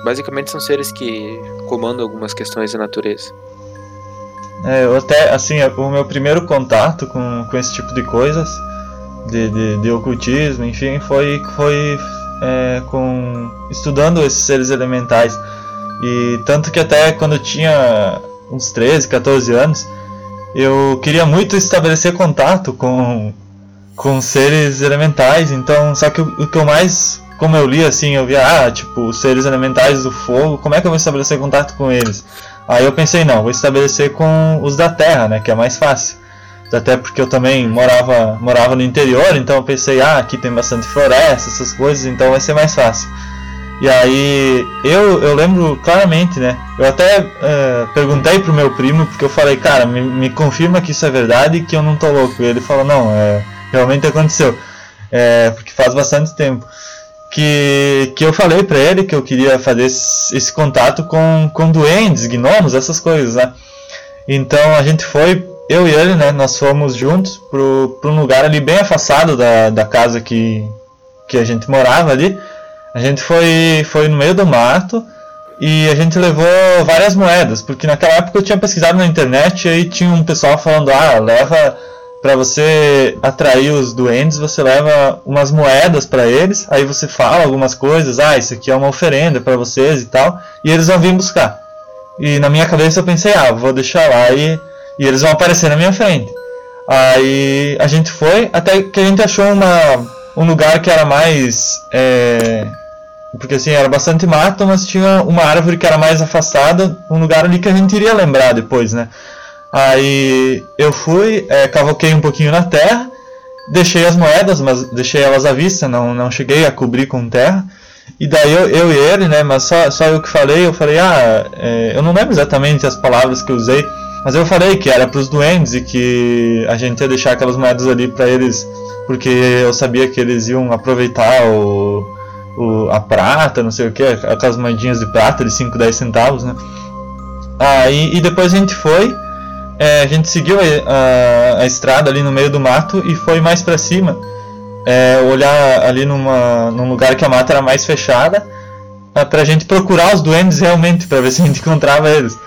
basicamente são seres que comandam algumas questões da natureza. É, eu até, assim, o meu primeiro contato com, com esse tipo de coisas, de, de, de ocultismo, enfim, foi, foi é, com estudando esses seres elementais. E tanto que até quando eu tinha uns 13, 14 anos, eu queria muito estabelecer contato com, com seres elementais. Então, só que o, o que eu mais, como eu li assim, eu via, ah, tipo, os seres elementais do fogo, como é que eu vou estabelecer contato com eles? Aí eu pensei, não, vou estabelecer com os da terra, né, que é mais fácil. Até porque eu também morava, morava no interior, então eu pensei, ah, aqui tem bastante floresta, essas coisas, então vai ser mais fácil. E aí eu, eu lembro claramente, né? Eu até uh, perguntei pro meu primo, porque eu falei, cara, me, me confirma que isso é verdade e que eu não tô louco. E ele falou, não, é, realmente aconteceu. É, porque faz bastante tempo. Que, que eu falei pra ele que eu queria fazer esse, esse contato com, com duendes, gnomos, essas coisas, né? Então a gente foi, eu e ele, né? Nós fomos juntos pro, pro lugar ali bem afastado da, da casa que, que a gente morava ali. A gente foi, foi no meio do mato e a gente levou várias moedas, porque naquela época eu tinha pesquisado na internet e aí tinha um pessoal falando: ah, leva para você atrair os duendes, você leva umas moedas para eles, aí você fala algumas coisas, ah, isso aqui é uma oferenda para vocês e tal, e eles vão vir buscar. E na minha cabeça eu pensei, ah, vou deixar lá e, e eles vão aparecer na minha frente. Aí a gente foi, até que a gente achou uma, um lugar que era mais. É, porque assim, era bastante mato, mas tinha uma árvore que era mais afastada, um lugar ali que a gente iria lembrar depois, né? Aí eu fui, é, cavoquei um pouquinho na terra, deixei as moedas, mas deixei elas à vista, não, não cheguei a cobrir com terra. E daí eu, eu e ele, né, mas só, só eu que falei, eu falei, ah, é, eu não lembro exatamente as palavras que eu usei, mas eu falei que era para os doentes e que a gente ia deixar aquelas moedas ali para eles, porque eu sabia que eles iam aproveitar o, o, a prata, não sei o que, aquelas moedinhas de prata de 5, 10 centavos, né? Aí, e depois a gente foi, é, a gente seguiu a, a, a, estrada ali no meio do mato e foi mais para cima, é, olhar ali numa, num lugar que a mata era mais fechada, é, pra gente procurar os duendes realmente, para ver se a gente encontrava eles.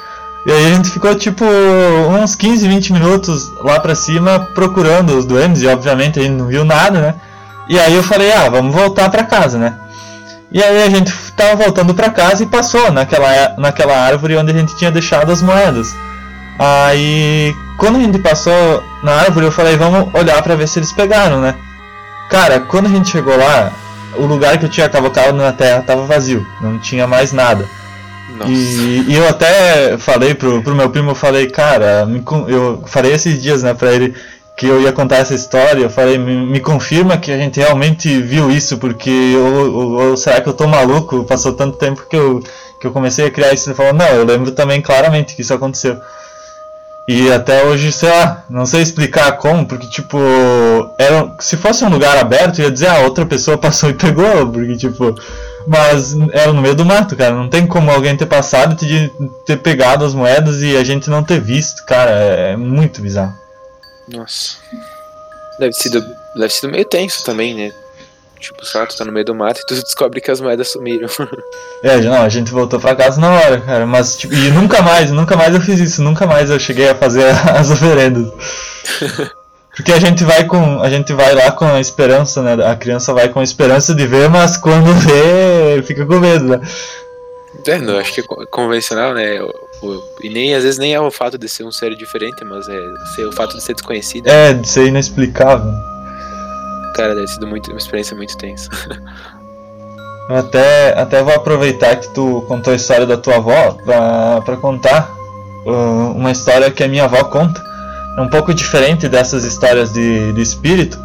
E aí a gente ficou tipo uns 15, 20 minutos lá pra cima procurando os duendes e obviamente a gente não viu nada, né? E aí eu falei, ah, vamos voltar pra casa, né? E aí a gente tava voltando para casa e passou naquela, naquela árvore onde a gente tinha deixado as moedas. Aí quando a gente passou na árvore eu falei, vamos olhar para ver se eles pegaram, né? Cara, quando a gente chegou lá, o lugar que eu tinha cavocado na terra tava vazio, não tinha mais nada. E, e, eu até falei pro, pro meu primo, eu falei, cara, me, eu falei esses dias, né, pra ele, que eu ia contar essa história, eu falei, me, me confirma que a gente realmente viu isso, porque ou, será que eu tô maluco? Passou tanto tempo que eu, que eu comecei a criar isso. Ele falou, não, eu lembro também claramente que isso aconteceu. E até hoje, sei lá, não sei explicar como, porque tipo, era, se fosse um lugar aberto, ia dizer, ah, outra pessoa passou e pegou, porque tipo, mas era no meio do mato, cara, não tem como alguém ter passado e ter, pegado as moedas e a gente não ter visto, cara, é, é muito bizarro. Nossa. Deve sido, deve sido meio tenso também, né? Tipo, sei lá, tu tá no meio do mato e tu descobre que as moedas sumiram. é, não, a gente voltou pra casa na hora, cara. Mas, tipo, e nunca mais, nunca mais eu fiz isso. Nunca mais eu cheguei a fazer as oferendas. Porque a gente vai com. A gente vai lá com a esperança, né? A criança vai com a esperança de ver, mas quando vê, fica com medo, né? É, não, acho que é convencional, né? E nem às vezes nem é o fato de ser um ser diferente, mas é ser o fato de ser desconhecido. É, de ser inexplicável. Cara, deve ter sido muito, uma experiência muito tensa. até, até vou aproveitar que tu contou a história da tua avó pra contar uh, uma história que a minha avó conta. É um pouco diferente dessas histórias de, de espírito,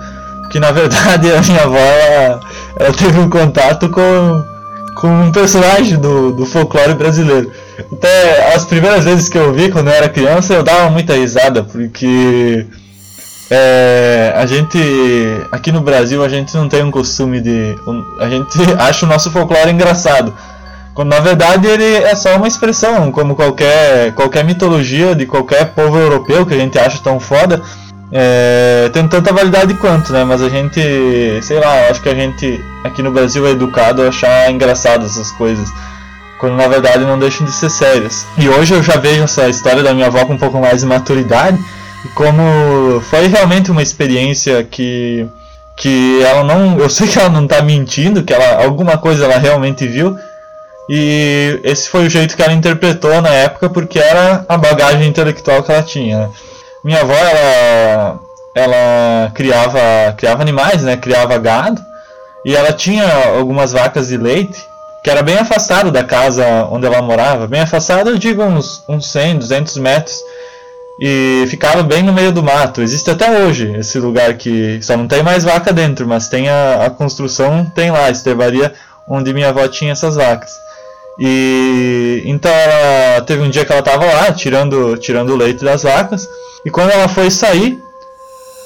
que na verdade a minha avó ela, ela teve um contato com com um personagem do, do folclore brasileiro. Até as primeiras vezes que eu vi quando eu era criança eu dava muita risada, porque é, a gente aqui no Brasil a gente não tem um costume de. A gente acha o nosso folclore engraçado. Quando na verdade ele é só uma expressão, como qualquer, qualquer mitologia de qualquer povo europeu que a gente acha tão foda, é, tem tanta validade quanto, né? Mas a gente, sei lá, acho que a gente aqui no Brasil é educado a achar engraçado essas coisas, quando na verdade não deixam de ser sérias. E hoje eu já vejo essa história da minha avó com um pouco mais de maturidade, como foi realmente uma experiência que que ela não, eu sei que ela não tá mentindo, que ela alguma coisa ela realmente viu, e esse foi o jeito que ela interpretou na época, porque era a bagagem intelectual que ela tinha. Né? Minha avó, ela, ela criava, criava animais, né? Criava gado. E ela tinha algumas vacas de leite, que era bem afastado da casa onde ela morava. Bem afastado, eu digo uns, uns 100, 200 metros. E ficava bem no meio do mato. Existe até hoje esse lugar que só não tem mais vaca dentro, mas tem a, a construção, tem lá, a estevaria onde minha avó tinha essas vacas. E então ela teve um dia que ela estava lá tirando, tirando o leite das vacas. E quando ela foi sair,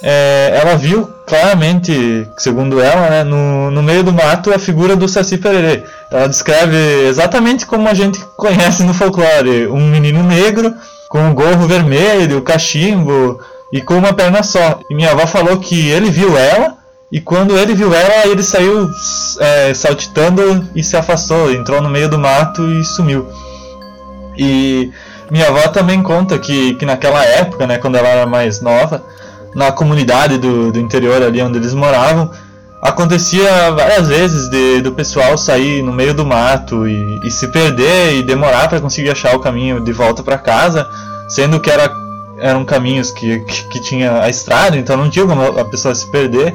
é, ela viu claramente, segundo ela, né, no, no meio do mato a figura do Saci Pererê. Ela descreve exatamente como a gente conhece no folclore: um menino negro com um gorro vermelho, cachimbo e com uma perna só. E minha avó falou que ele viu ela e quando ele viu ela, ele saiu é, saltitando e se afastou, entrou no meio do mato e sumiu. E minha avó também conta que, que naquela época, né, quando ela era mais nova, na comunidade do, do interior ali onde eles moravam, acontecia várias vezes de, do pessoal sair no meio do mato e, e se perder e demorar para conseguir achar o caminho de volta para casa, sendo que era, eram caminhos que, que, que tinha a estrada, então não tinha como a pessoa se perder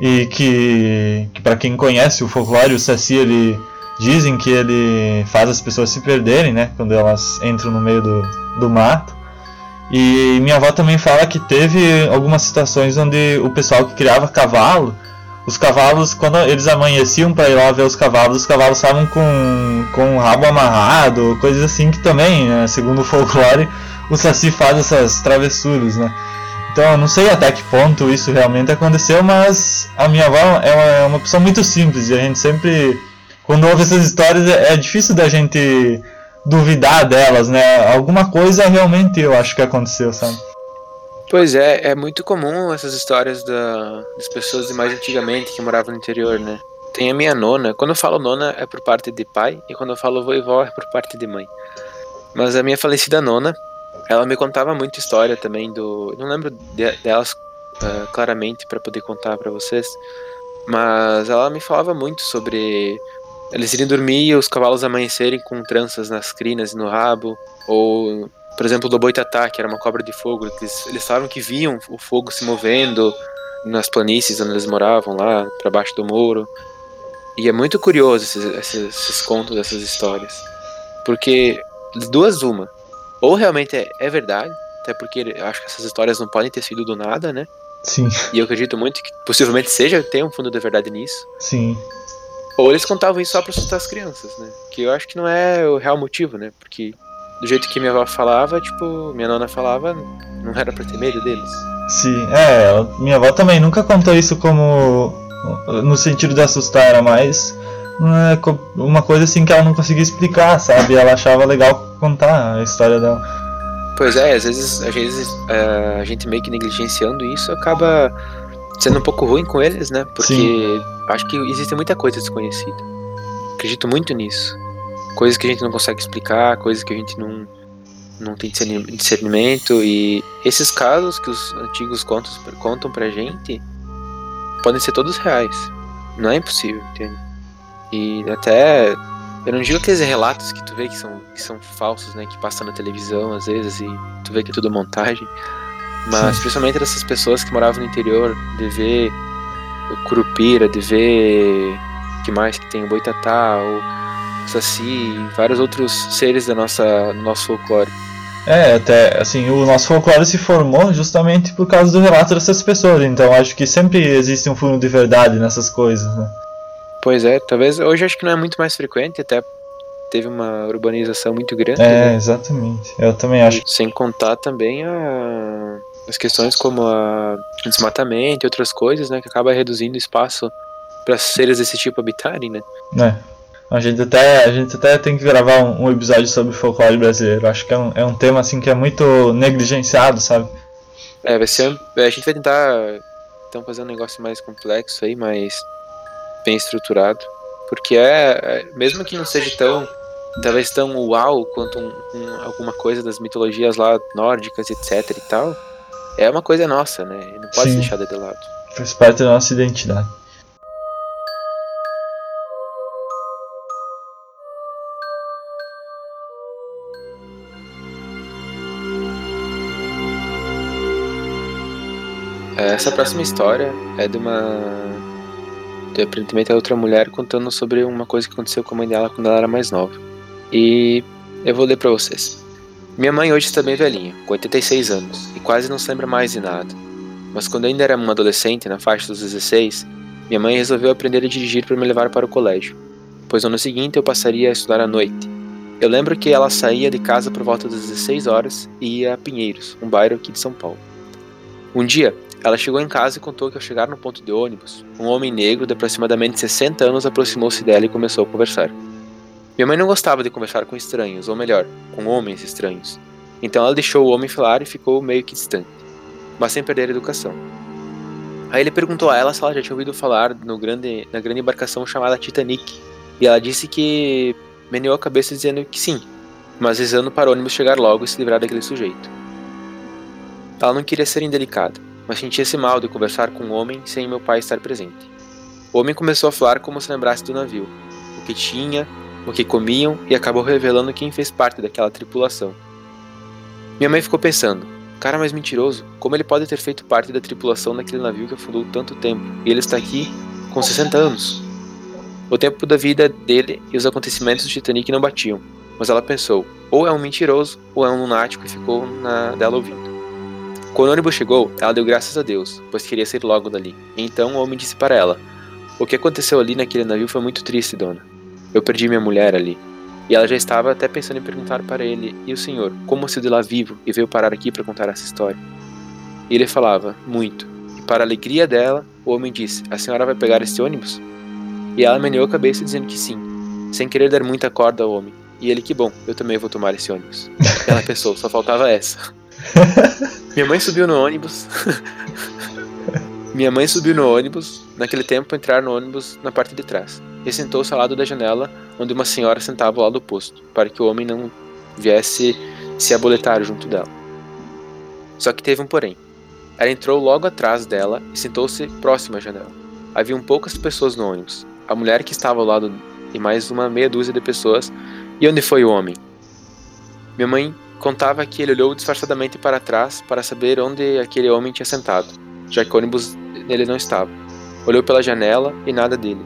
e que, que para quem conhece o folclore, o Saci, ele dizem que ele faz as pessoas se perderem, né, quando elas entram no meio do, do mato. E minha avó também fala que teve algumas situações onde o pessoal que criava cavalo, os cavalos, quando eles amanheciam para ir lá ver os cavalos, os cavalos estavam com, com o rabo amarrado, coisas assim que também, né, segundo o folclore, o Saci faz essas travessuras, né. Então eu não sei até que ponto isso realmente aconteceu, mas a minha avó é uma, é uma pessoa muito simples e a gente sempre, quando ouve essas histórias, é, é difícil da gente duvidar delas, né? Alguma coisa realmente eu acho que aconteceu, sabe? Pois é, é muito comum essas histórias da, das pessoas de mais antigamente que moravam no interior, né? Tem a minha nona. Quando eu falo nona é por parte de pai e quando eu falo vovó é por parte de mãe. Mas a minha falecida nona, ela me contava muita história também do. Não lembro de, delas uh, claramente para poder contar para vocês, mas ela me falava muito sobre eles irem dormir e os cavalos amanhecerem com tranças nas crinas e no rabo, ou, por exemplo, do boitatá, que era uma cobra de fogo, eles, eles falavam que viam o fogo se movendo nas planícies onde eles moravam, lá para baixo do muro. E é muito curioso esses, esses, esses contos, essas histórias, porque duas uma, ou realmente é, é verdade, até porque eu acho que essas histórias não podem ter sido do nada, né? Sim. E eu acredito muito que possivelmente seja, tem um fundo de verdade nisso. Sim. Ou eles contavam isso só pra assustar as crianças, né? Que eu acho que não é o real motivo, né? Porque do jeito que minha avó falava, tipo, minha nona falava, não era pra ter medo deles. Sim, é, minha avó também nunca contou isso como no sentido de assustar, era mais uma coisa assim que ela não conseguia explicar, sabe? Ela achava legal contar a história dela. Pois é, às vezes, às vezes a gente meio que negligenciando isso acaba sendo um pouco ruim com eles, né? Porque Sim. acho que existe muita coisa desconhecida. Acredito muito nisso. Coisas que a gente não consegue explicar, coisas que a gente não, não tem discernimento. E esses casos que os antigos contos contam pra gente podem ser todos reais. Não é impossível, entende? E até. Eu não digo aqueles relatos que tu vê que são, que são falsos, né? Que passam na televisão às vezes e tu vê que é tudo montagem. Mas Sim. principalmente dessas pessoas que moravam no interior, de ver o Curupira, de ver. que mais? Que tem o Boitatá, o Saci, vários outros seres da nossa, do nosso folclore. É, até assim, o nosso folclore se formou justamente por causa do relato dessas pessoas, então acho que sempre existe um fundo de verdade nessas coisas, né? Pois é, talvez hoje acho que não é muito mais frequente, até teve uma urbanização muito grande. É, né? exatamente. Eu também acho. Sem contar também a, as questões como a desmatamento e outras coisas, né, que acaba reduzindo espaço para seres desse tipo habitarem, né? É. A gente até, a gente até tem que gravar um, um episódio sobre folclore brasileiro. Acho que é um, é um tema assim que é muito negligenciado, sabe? É, vai ser. A gente vai tentar então fazer um negócio mais complexo aí, mais bem estruturado. Porque é, é mesmo que não seja tão talvez tão uau quanto um, um, alguma coisa das mitologias lá nórdicas, etc e tal, é uma coisa nossa, né? Não pode Sim. deixar de lado. Faz parte da nossa identidade. Essa próxima história é de uma. De, aparentemente é outra mulher contando sobre uma coisa que aconteceu com a mãe dela quando ela era mais nova. E eu vou ler pra vocês. Minha mãe hoje está bem velhinha, com 86 anos, e quase não se lembra mais de nada. Mas quando ainda era uma adolescente, na faixa dos 16, minha mãe resolveu aprender a dirigir para me levar para o colégio, pois no ano seguinte eu passaria a estudar à noite. Eu lembro que ela saía de casa por volta das 16 horas e ia a Pinheiros, um bairro aqui de São Paulo. Um dia, ela chegou em casa e contou que ao chegar no ponto de ônibus, um homem negro de aproximadamente 60 anos aproximou-se dela e começou a conversar. Minha mãe não gostava de conversar com estranhos, ou melhor, com homens estranhos. Então ela deixou o homem falar e ficou meio que distante, mas sem perder a educação. Aí ele perguntou a ela se ela já tinha ouvido falar grande, na grande embarcação chamada Titanic, e ela disse que meneou a cabeça dizendo que sim, mas rezando para o ônibus chegar logo e se livrar daquele sujeito. Ela não queria ser indelicada, mas sentia-se mal de conversar com um homem sem meu pai estar presente. O homem começou a falar como se lembrasse do navio, o que tinha, o que comiam e acabou revelando quem fez parte daquela tripulação. Minha mãe ficou pensando: cara mais mentiroso, como ele pode ter feito parte da tripulação daquele navio que afundou tanto tempo e ele está aqui com 60 anos? O tempo da vida dele e os acontecimentos do Titanic não batiam, mas ela pensou: ou é um mentiroso ou é um lunático e ficou na dela ouvindo. Quando o ônibus chegou, ela deu graças a Deus, pois queria sair logo dali. Então o homem disse para ela: O que aconteceu ali naquele navio foi muito triste, dona. Eu perdi minha mulher ali. E ela já estava até pensando em perguntar para ele: E o senhor, como saiu de lá vivo e veio parar aqui para contar essa história? E ele falava: Muito. E para a alegria dela, o homem disse: A senhora vai pegar esse ônibus? E ela meneou a cabeça dizendo que sim, sem querer dar muita corda ao homem. E ele: Que bom, eu também vou tomar esse ônibus. Ela pensou: Só faltava essa. Minha mãe subiu no ônibus. Minha mãe subiu no ônibus. Naquele tempo, entrar no ônibus na parte de trás. E sentou-se ao lado da janela, onde uma senhora sentava ao lado oposto, para que o homem não viesse se aboletar junto dela. Só que teve um porém. Ela entrou logo atrás dela e sentou-se próxima à janela. Haviam poucas pessoas no ônibus. A mulher que estava ao lado e mais uma meia dúzia de pessoas. E onde foi o homem? Minha mãe contava que ele olhou disfarçadamente para trás para saber onde aquele homem tinha sentado, já que o ônibus nele não estava. Olhou pela janela e nada dele.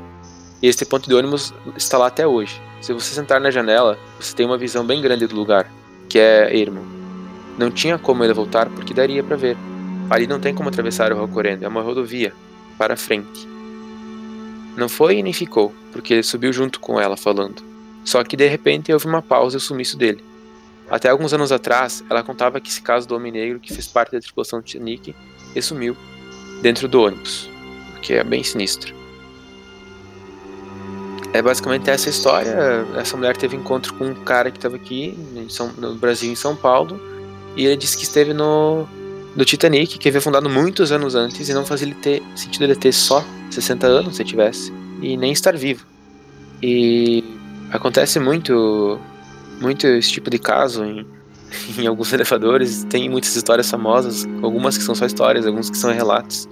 E este ponto de ônibus está lá até hoje. Se você sentar na janela, você tem uma visão bem grande do lugar, que é ermo. Não tinha como ele voltar porque daria para ver. Ali não tem como atravessar o rio correndo, é uma rodovia para frente. Não foi e nem ficou, porque ele subiu junto com ela falando. Só que de repente houve uma pausa e o sumiço dele. Até alguns anos atrás, ela contava que esse caso do homem negro que fez parte da tripulação do Titanic e sumiu dentro do ônibus, o que é bem sinistro. É basicamente essa história. Essa mulher teve encontro com um cara que estava aqui São, no Brasil, em São Paulo, e ele disse que esteve no, no Titanic, que havia fundado muitos anos antes, e não fazia ele ter sentido ele ter só 60 anos, se tivesse, e nem estar vivo. E acontece muito muito esse tipo de caso em, em alguns elevadores. Tem muitas histórias famosas, algumas que são só histórias, alguns que são relatos.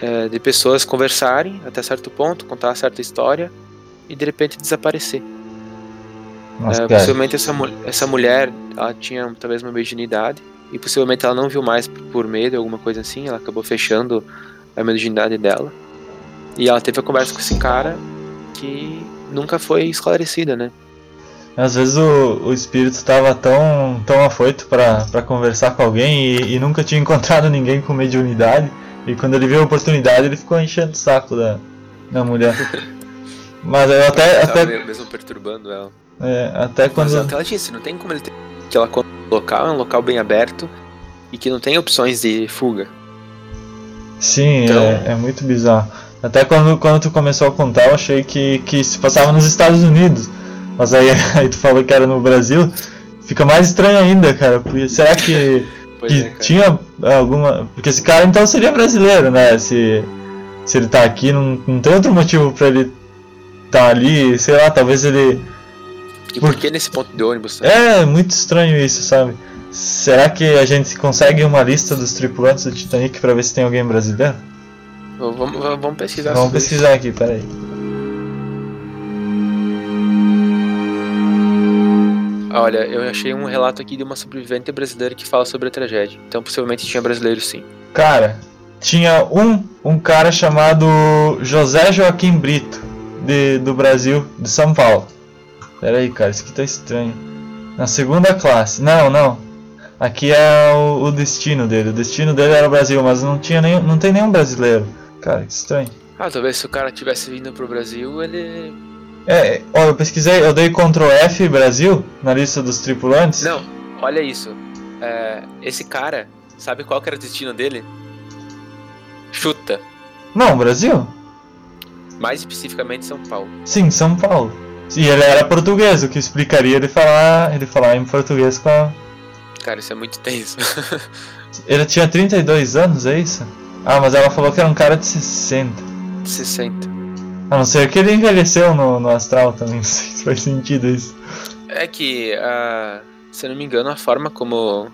É, de pessoas conversarem até certo ponto, contar certa história e de repente desaparecer. Nossa, É, possivelmente essa, essa mulher ela tinha talvez uma virginidade e possivelmente ela não viu mais por- por medo, alguma coisa assim. Ela acabou fechando a virginidade dela e ela teve a conversa com esse cara que nunca foi esclarecida, né? Às vezes o, o espírito estava tão, tão afoito para conversar com alguém e, e nunca tinha encontrado ninguém com mediunidade. E quando ele viu a oportunidade, ele ficou enchendo o saco da, da mulher. Mas eu até, Tava até, me- mesmo perturbando ela. é, até Mas quando. é o que ela disse, não tem como ele ter que ela conta o local, é um local bem aberto e que não tem opções de fuga. Sim, Então- é, é muito bizarro. Até quando, quando tu começou a contar, eu achei que, que se passava nos Estados Unidos. Mas aí, aí tu falou que era no Brasil. Fica mais estranho ainda, cara. Porque será que, que é, tinha alguma. Porque esse cara então seria brasileiro, né? Se, se ele tá aqui, não, não tem outro motivo pra ele tá ali. Sei lá, talvez ele. E por que nesse ponto de ônibus? tá? É muito estranho isso, sabe? Será que a gente consegue uma lista dos tripulantes do Titanic pra ver se tem alguém brasileiro? Vamos, vamos- pesquisar Vamos sobre isso. pesquisar aqui, peraí. Olha, eu achei um relato aqui de uma sobrevivente brasileira que fala sobre a tragédia. Então possivelmente tinha brasileiro sim. Cara, tinha um, um cara chamado José Joaquim Brito, de, do Brasil, de São Paulo. Pera aí, cara, isso aqui tá estranho. Na segunda classe. Não, não. Aqui é o, o destino dele. O destino dele era o Brasil, mas não, tinha nenhum, não tem nenhum brasileiro. Cara, que estranho. Ah, talvez se o cara tivesse vindo pro Brasil, ele. É, ó, eu pesquisei, eu dei Ctrl F Brasil na lista dos tripulantes. Não, olha isso. É, esse cara, sabe qual que era o destino dele? Chuta. Não, Brasil? Mais especificamente São Paulo. Sim, São Paulo. E ele era português, o que explicaria ele falar, ele falar em português com a... Cara, isso é muito tenso. Ele tinha 32 anos, é isso? Ah, mas ela falou que era um cara de 60. 60. A não ser que ele envelheceu no, no astral também, não sei se faz sentido isso. É que, ah, se eu não me engano, a forma como,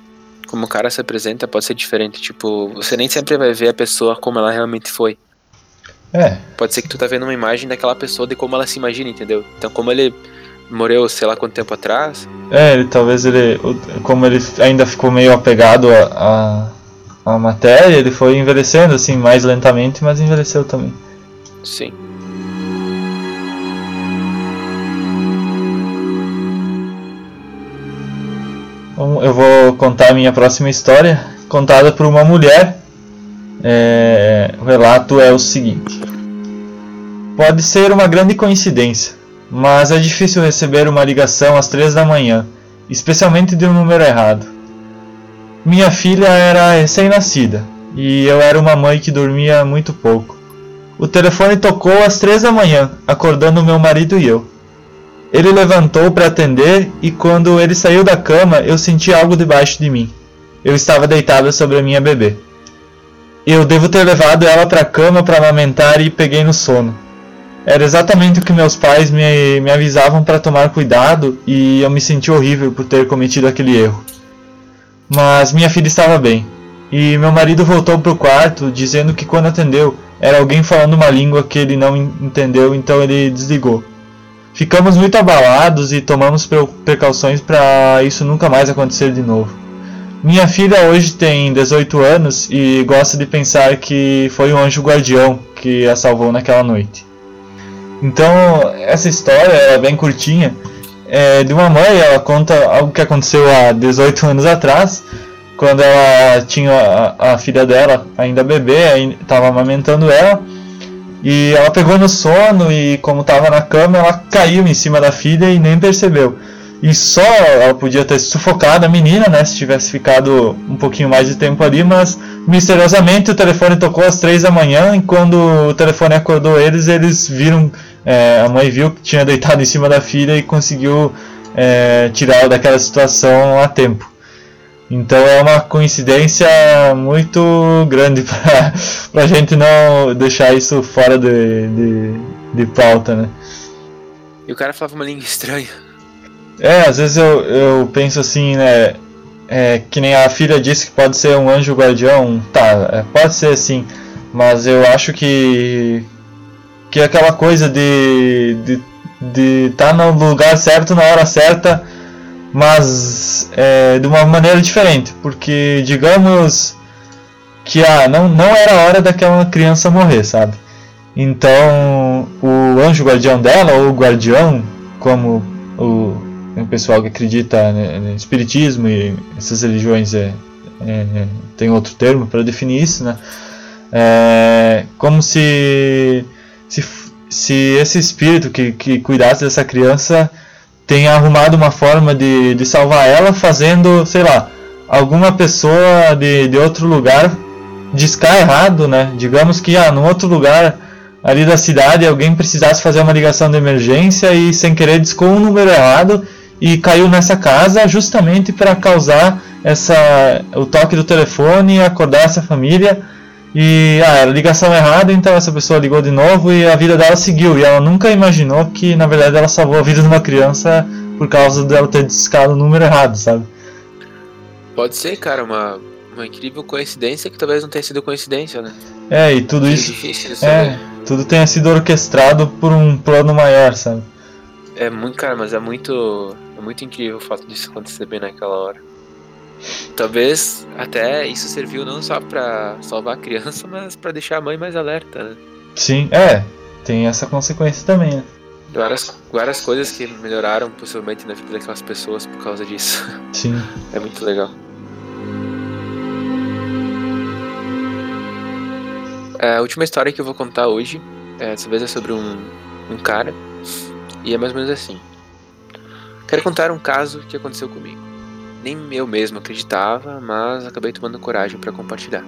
como o cara se apresenta pode ser diferente. Tipo, você nem sempre vai ver a pessoa como ela realmente foi. É, Pode ser que tu tá vendo uma imagem daquela pessoa de como ela se imagina, entendeu? Então, como ele morreu, sei lá quanto tempo atrás, é, ele talvez ele, como ele ainda ficou meio apegado à a, a, matéria, ele foi envelhecendo assim, mais lentamente, mas envelheceu também. sim. Eu vou contar a minha próxima história, contada por uma mulher. É, o relato é o seguinte: Pode ser uma grande coincidência, mas é difícil receber uma ligação às três da manhã, especialmente de um número errado. Minha filha era recém-nascida e eu era uma mãe que dormia muito pouco. O telefone tocou às três da manhã, acordando meu marido e eu. Ele levantou para atender e quando ele saiu da cama, eu senti algo debaixo de mim. Eu estava deitada sobre a minha bebê. Eu devo ter levado ela para a cama para amamentar e peguei no sono. Era exatamente o que meus pais me, me avisavam para tomar cuidado e eu me senti horrível por ter cometido aquele erro. Mas minha filha estava bem. E meu marido voltou para o quarto dizendo que quando atendeu era alguém falando uma língua que ele não en- entendeu, então ele desligou. Ficamos muito abalados e tomamos pre- precauções para isso nunca mais acontecer de novo. Minha filha hoje tem 18 anos e gosta de pensar que foi o anjo guardião que a salvou naquela noite. Então, essa história é bem curtinha. É de uma mãe, ela conta algo que aconteceu há 18 anos atrás, quando ela tinha a, a filha dela ainda bebê, estava amamentando ela. E ela pegou no sono e como estava na cama, ela caiu em cima da filha e nem percebeu. E só ela podia ter sufocado a menina, né, se tivesse ficado um pouquinho mais de tempo ali, mas misteriosamente o telefone tocou às três da manhã e quando o telefone acordou eles, eles viram, é, a mãe viu que tinha deitado em cima da filha e conseguiu é, tirá-la daquela situação a tempo. Então é uma coincidência muito grande para a gente não deixar isso fora de, de, de pauta, né? E o cara falava uma língua estranha. É, às vezes eu, eu penso assim, né? É, que nem a filha disse que pode ser um anjo guardião, tá, é, pode ser sim, mas eu acho que que aquela coisa de de de estar no lugar certo na hora certa, mas é, de uma maneira diferente, porque digamos que ah, não, não era hora daquela criança morrer, sabe? Então o anjo guardião dela, ou guardião, como o, o pessoal que acredita no espiritismo e essas religiões é, é, tem outro termo para definir isso, né? É, como se, se se esse espírito que, que cuidasse dessa criança tenha arrumado uma forma de, de salvar ela fazendo, sei lá, alguma pessoa de, de outro lugar discar errado, né? Digamos que ah, num outro lugar ali da cidade alguém precisasse fazer uma ligação de emergência e sem querer discou um número errado e caiu nessa casa justamente para causar essa o toque do telefone e acordar essa família e ah, era ligação errada, então essa pessoa ligou de novo e a vida dela seguiu e ela nunca imaginou que na verdade ela salvou a vida de uma criança por causa dela ter discado o número errado, sabe? Pode ser, cara, uma, uma incrível coincidência que talvez não tenha sido coincidência, né? É, e tudo É isso difícil de é, tudo tenha sido orquestrado por um plano maior, sabe? É muito, cara, mas é muito. É muito incrível o fato disso acontecer bem naquela hora. Talvez até isso serviu não só pra salvar a criança, mas pra deixar a mãe mais alerta, né? Sim, é, tem essa consequência também, né? Várias, várias coisas que melhoraram possivelmente na vida daquelas pessoas por causa disso. Sim. É muito legal. É, a última história que eu vou contar hoje, é, dessa vez é sobre um, um cara, e é mais ou menos assim. Quero contar um caso que aconteceu comigo. Nem eu mesmo acreditava, mas acabei tomando coragem para compartilhar.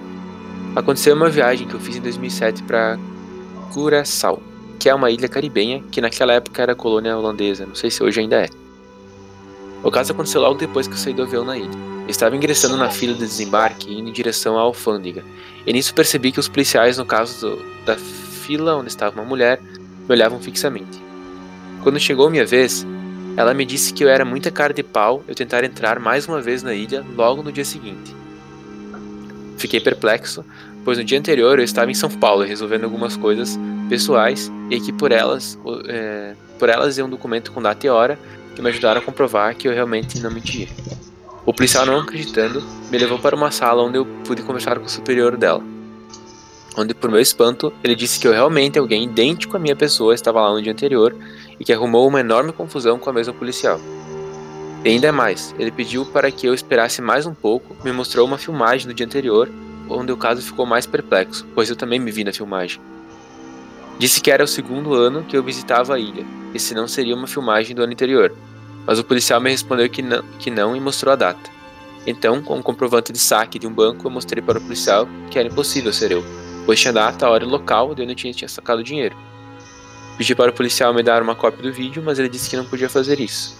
Aconteceu uma viagem que eu fiz em 2007 para Curaçao, que é uma ilha caribenha que naquela época era colônia holandesa, não sei se hoje ainda é. O caso aconteceu logo depois que eu saí do avião na ilha. Eu estava ingressando na fila de desembarque indo em direção à alfândega, e nisso percebi que os policiais, no caso do- da fila onde estava uma mulher, me olhavam fixamente. Quando chegou minha vez, ela me disse que eu era muita cara de pau eu tentar entrar mais uma vez na ilha logo no dia seguinte. Fiquei perplexo, pois no dia anterior eu estava em São Paulo resolvendo algumas coisas pessoais e que por elas, é, por elas é um documento com data e hora que me ajudaram a comprovar que eu realmente não mentia. O policial, não acreditando, me levou para uma sala onde eu pude conversar com o superior dela. Onde, por meu espanto, ele disse que eu realmente alguém idêntico à minha pessoa estava lá no dia anterior e que arrumou uma enorme confusão com a mesma policial. E ainda mais, ele pediu para que eu esperasse mais um pouco, me mostrou uma filmagem do dia anterior, onde o caso ficou mais perplexo, pois eu também me vi na filmagem. Disse que era o segundo ano que eu visitava a ilha, e se não seria uma filmagem do ano anterior, mas o policial me respondeu que não, que não e mostrou a data. Então, com um comprovante de saque de um banco, eu mostrei para o policial que era impossível ser eu, pois tinha data, hora e local de onde eu tinha, tinha sacado o dinheiro. Pedi para o policial me dar uma cópia do vídeo, mas ele disse que não podia fazer isso.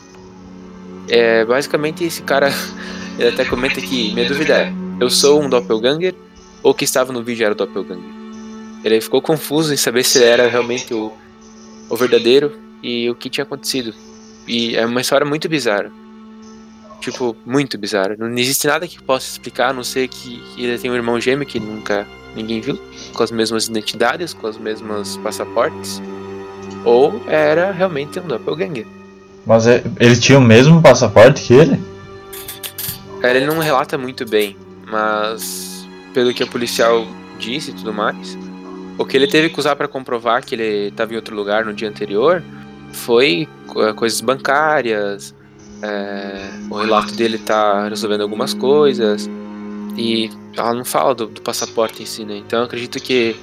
É, basicamente, esse cara ele até comenta que minha dúvida é: eu sou um doppelganger ou que estava no vídeo era doppelganger? Ele ficou confuso em saber se ele era realmente o, o verdadeiro e o que tinha acontecido. E é uma história muito bizarra. Tipo, muito bizarra. Não existe nada que possa explicar, a não ser que ele tem um irmão gêmeo que nunca ninguém viu, com as mesmas identidades, com os mesmos passaportes. Ou era realmente um doppelganger. Mas é- ele tinha o mesmo passaporte que ele? Cara, ele não relata muito bem, mas pelo que o policial disse e tudo mais, o que ele teve que usar para comprovar que ele estava em outro lugar no dia anterior foi co- coisas bancárias, é, o relato dele tá resolvendo algumas coisas e ela não fala do, do passaporte em si, né? Então eu acredito que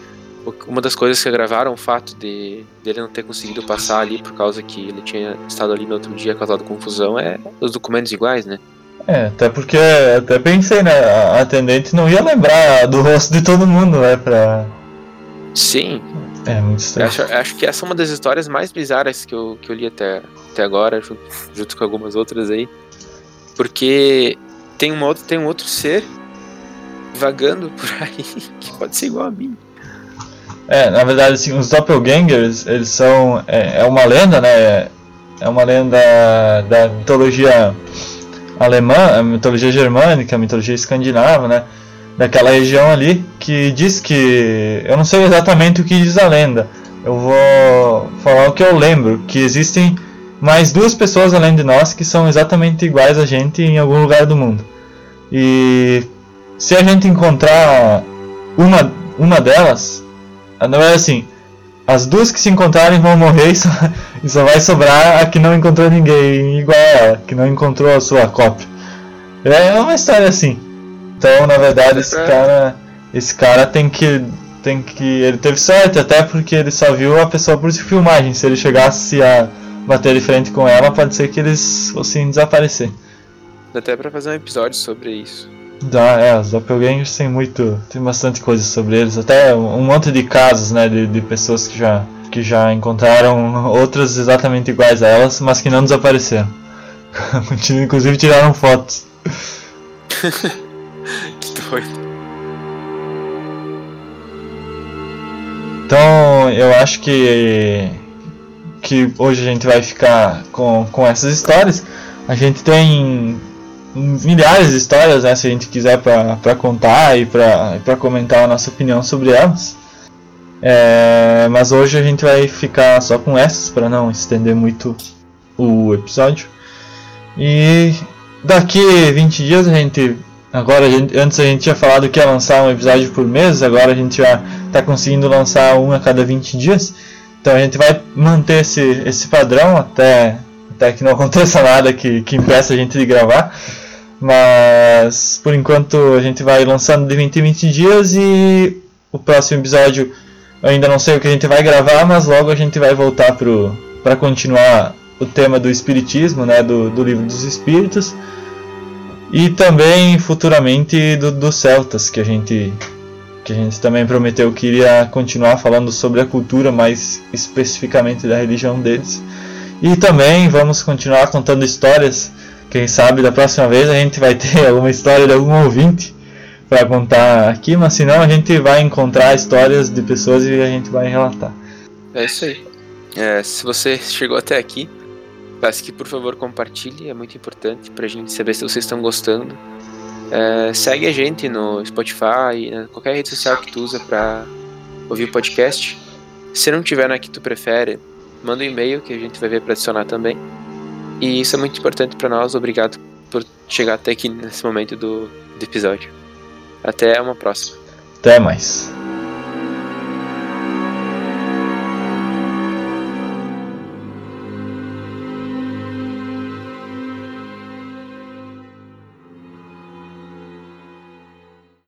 uma das coisas que gravaram o fato de dele não ter conseguido passar ali por causa que ele tinha estado ali no outro dia causado confusão é os documentos iguais, né? É, até porque até pensei, né? A atendente não ia lembrar do rosto de todo mundo, né? Pra. Sim, É muito estranho. acho, acho que essa é uma das histórias mais bizarras que eu, que eu li até, até agora, junto, junto com algumas outras aí. Porque tem, uma outra, tem um outro ser vagando por aí que pode ser igual a mim. É, na verdade, assim, os doppelgangers, eles são. É, é uma lenda, né? É uma lenda da mitologia alemã, mitologia germânica, mitologia escandinava, né? Daquela região ali, que diz que. Eu não sei exatamente o que diz a lenda. Eu vou falar o que eu lembro: que existem mais duas pessoas além de nós que são exatamente iguais a gente em algum lugar do mundo. E se a gente encontrar uma, uma delas, não é assim, as duas que se encontrarem vão morrer e só, e só vai sobrar a que não encontrou ninguém igual a ela, que não encontrou a sua cópia. É uma história assim. Então, na verdade, esse cara, esse cara tem que tem que ele teve sorte até porque ele só viu a pessoa por filmagem. Se ele chegasse a bater de frente com ela, pode ser que eles fossem desaparecer. Dá até pra fazer um episódio sobre isso. Dá, é, os doppelgangers tem muito. Tem bastante coisa sobre eles. Até um monte de casos, né? De, de pessoas que já, que já encontraram outras exatamente iguais a elas, mas que não desapareceram. Inclusive tiraram fotos. que doido. Então eu acho que que hoje a gente vai ficar com, com essas histórias. A gente tem milhares de histórias, né, se a gente quiser para contar e para comentar a nossa opinião sobre elas. É, mas hoje a gente vai ficar só com essas para não estender muito o episódio. E daqui 20 dias a gente. Agora, a gente, antes a gente tinha falado que ia lançar um episódio por mês, agora a gente já está conseguindo lançar um a cada 20 dias. Então a gente vai manter esse, esse padrão até, até que não aconteça nada que, que impeça a gente de gravar. Mas por enquanto a gente vai lançando de 20 em 20 dias e o próximo episódio eu ainda não sei o que a gente vai gravar, mas logo a gente vai voltar para continuar o tema do Espiritismo, né, do, do livro dos Espíritos. E também futuramente do, dos Celtas, que a gente que a gente também prometeu que iria continuar falando sobre a cultura, mais especificamente da religião deles. E também vamos continuar contando histórias quem sabe da próxima vez a gente vai ter alguma história de algum ouvinte para contar aqui, mas se não a gente vai encontrar histórias de pessoas e a gente vai relatar. É isso aí. É, se você chegou até aqui, peço que por favor compartilhe, é muito importante para a gente saber se vocês estão gostando. É, segue a gente no Spotify, né, qualquer rede social que tu usa para ouvir o podcast. Se não tiver na que tu prefere, manda um e-mail que a gente vai ver para adicionar também. E isso é muito importante para nós. Obrigado por chegar até aqui nesse momento do, do episódio. Até uma próxima. Até mais.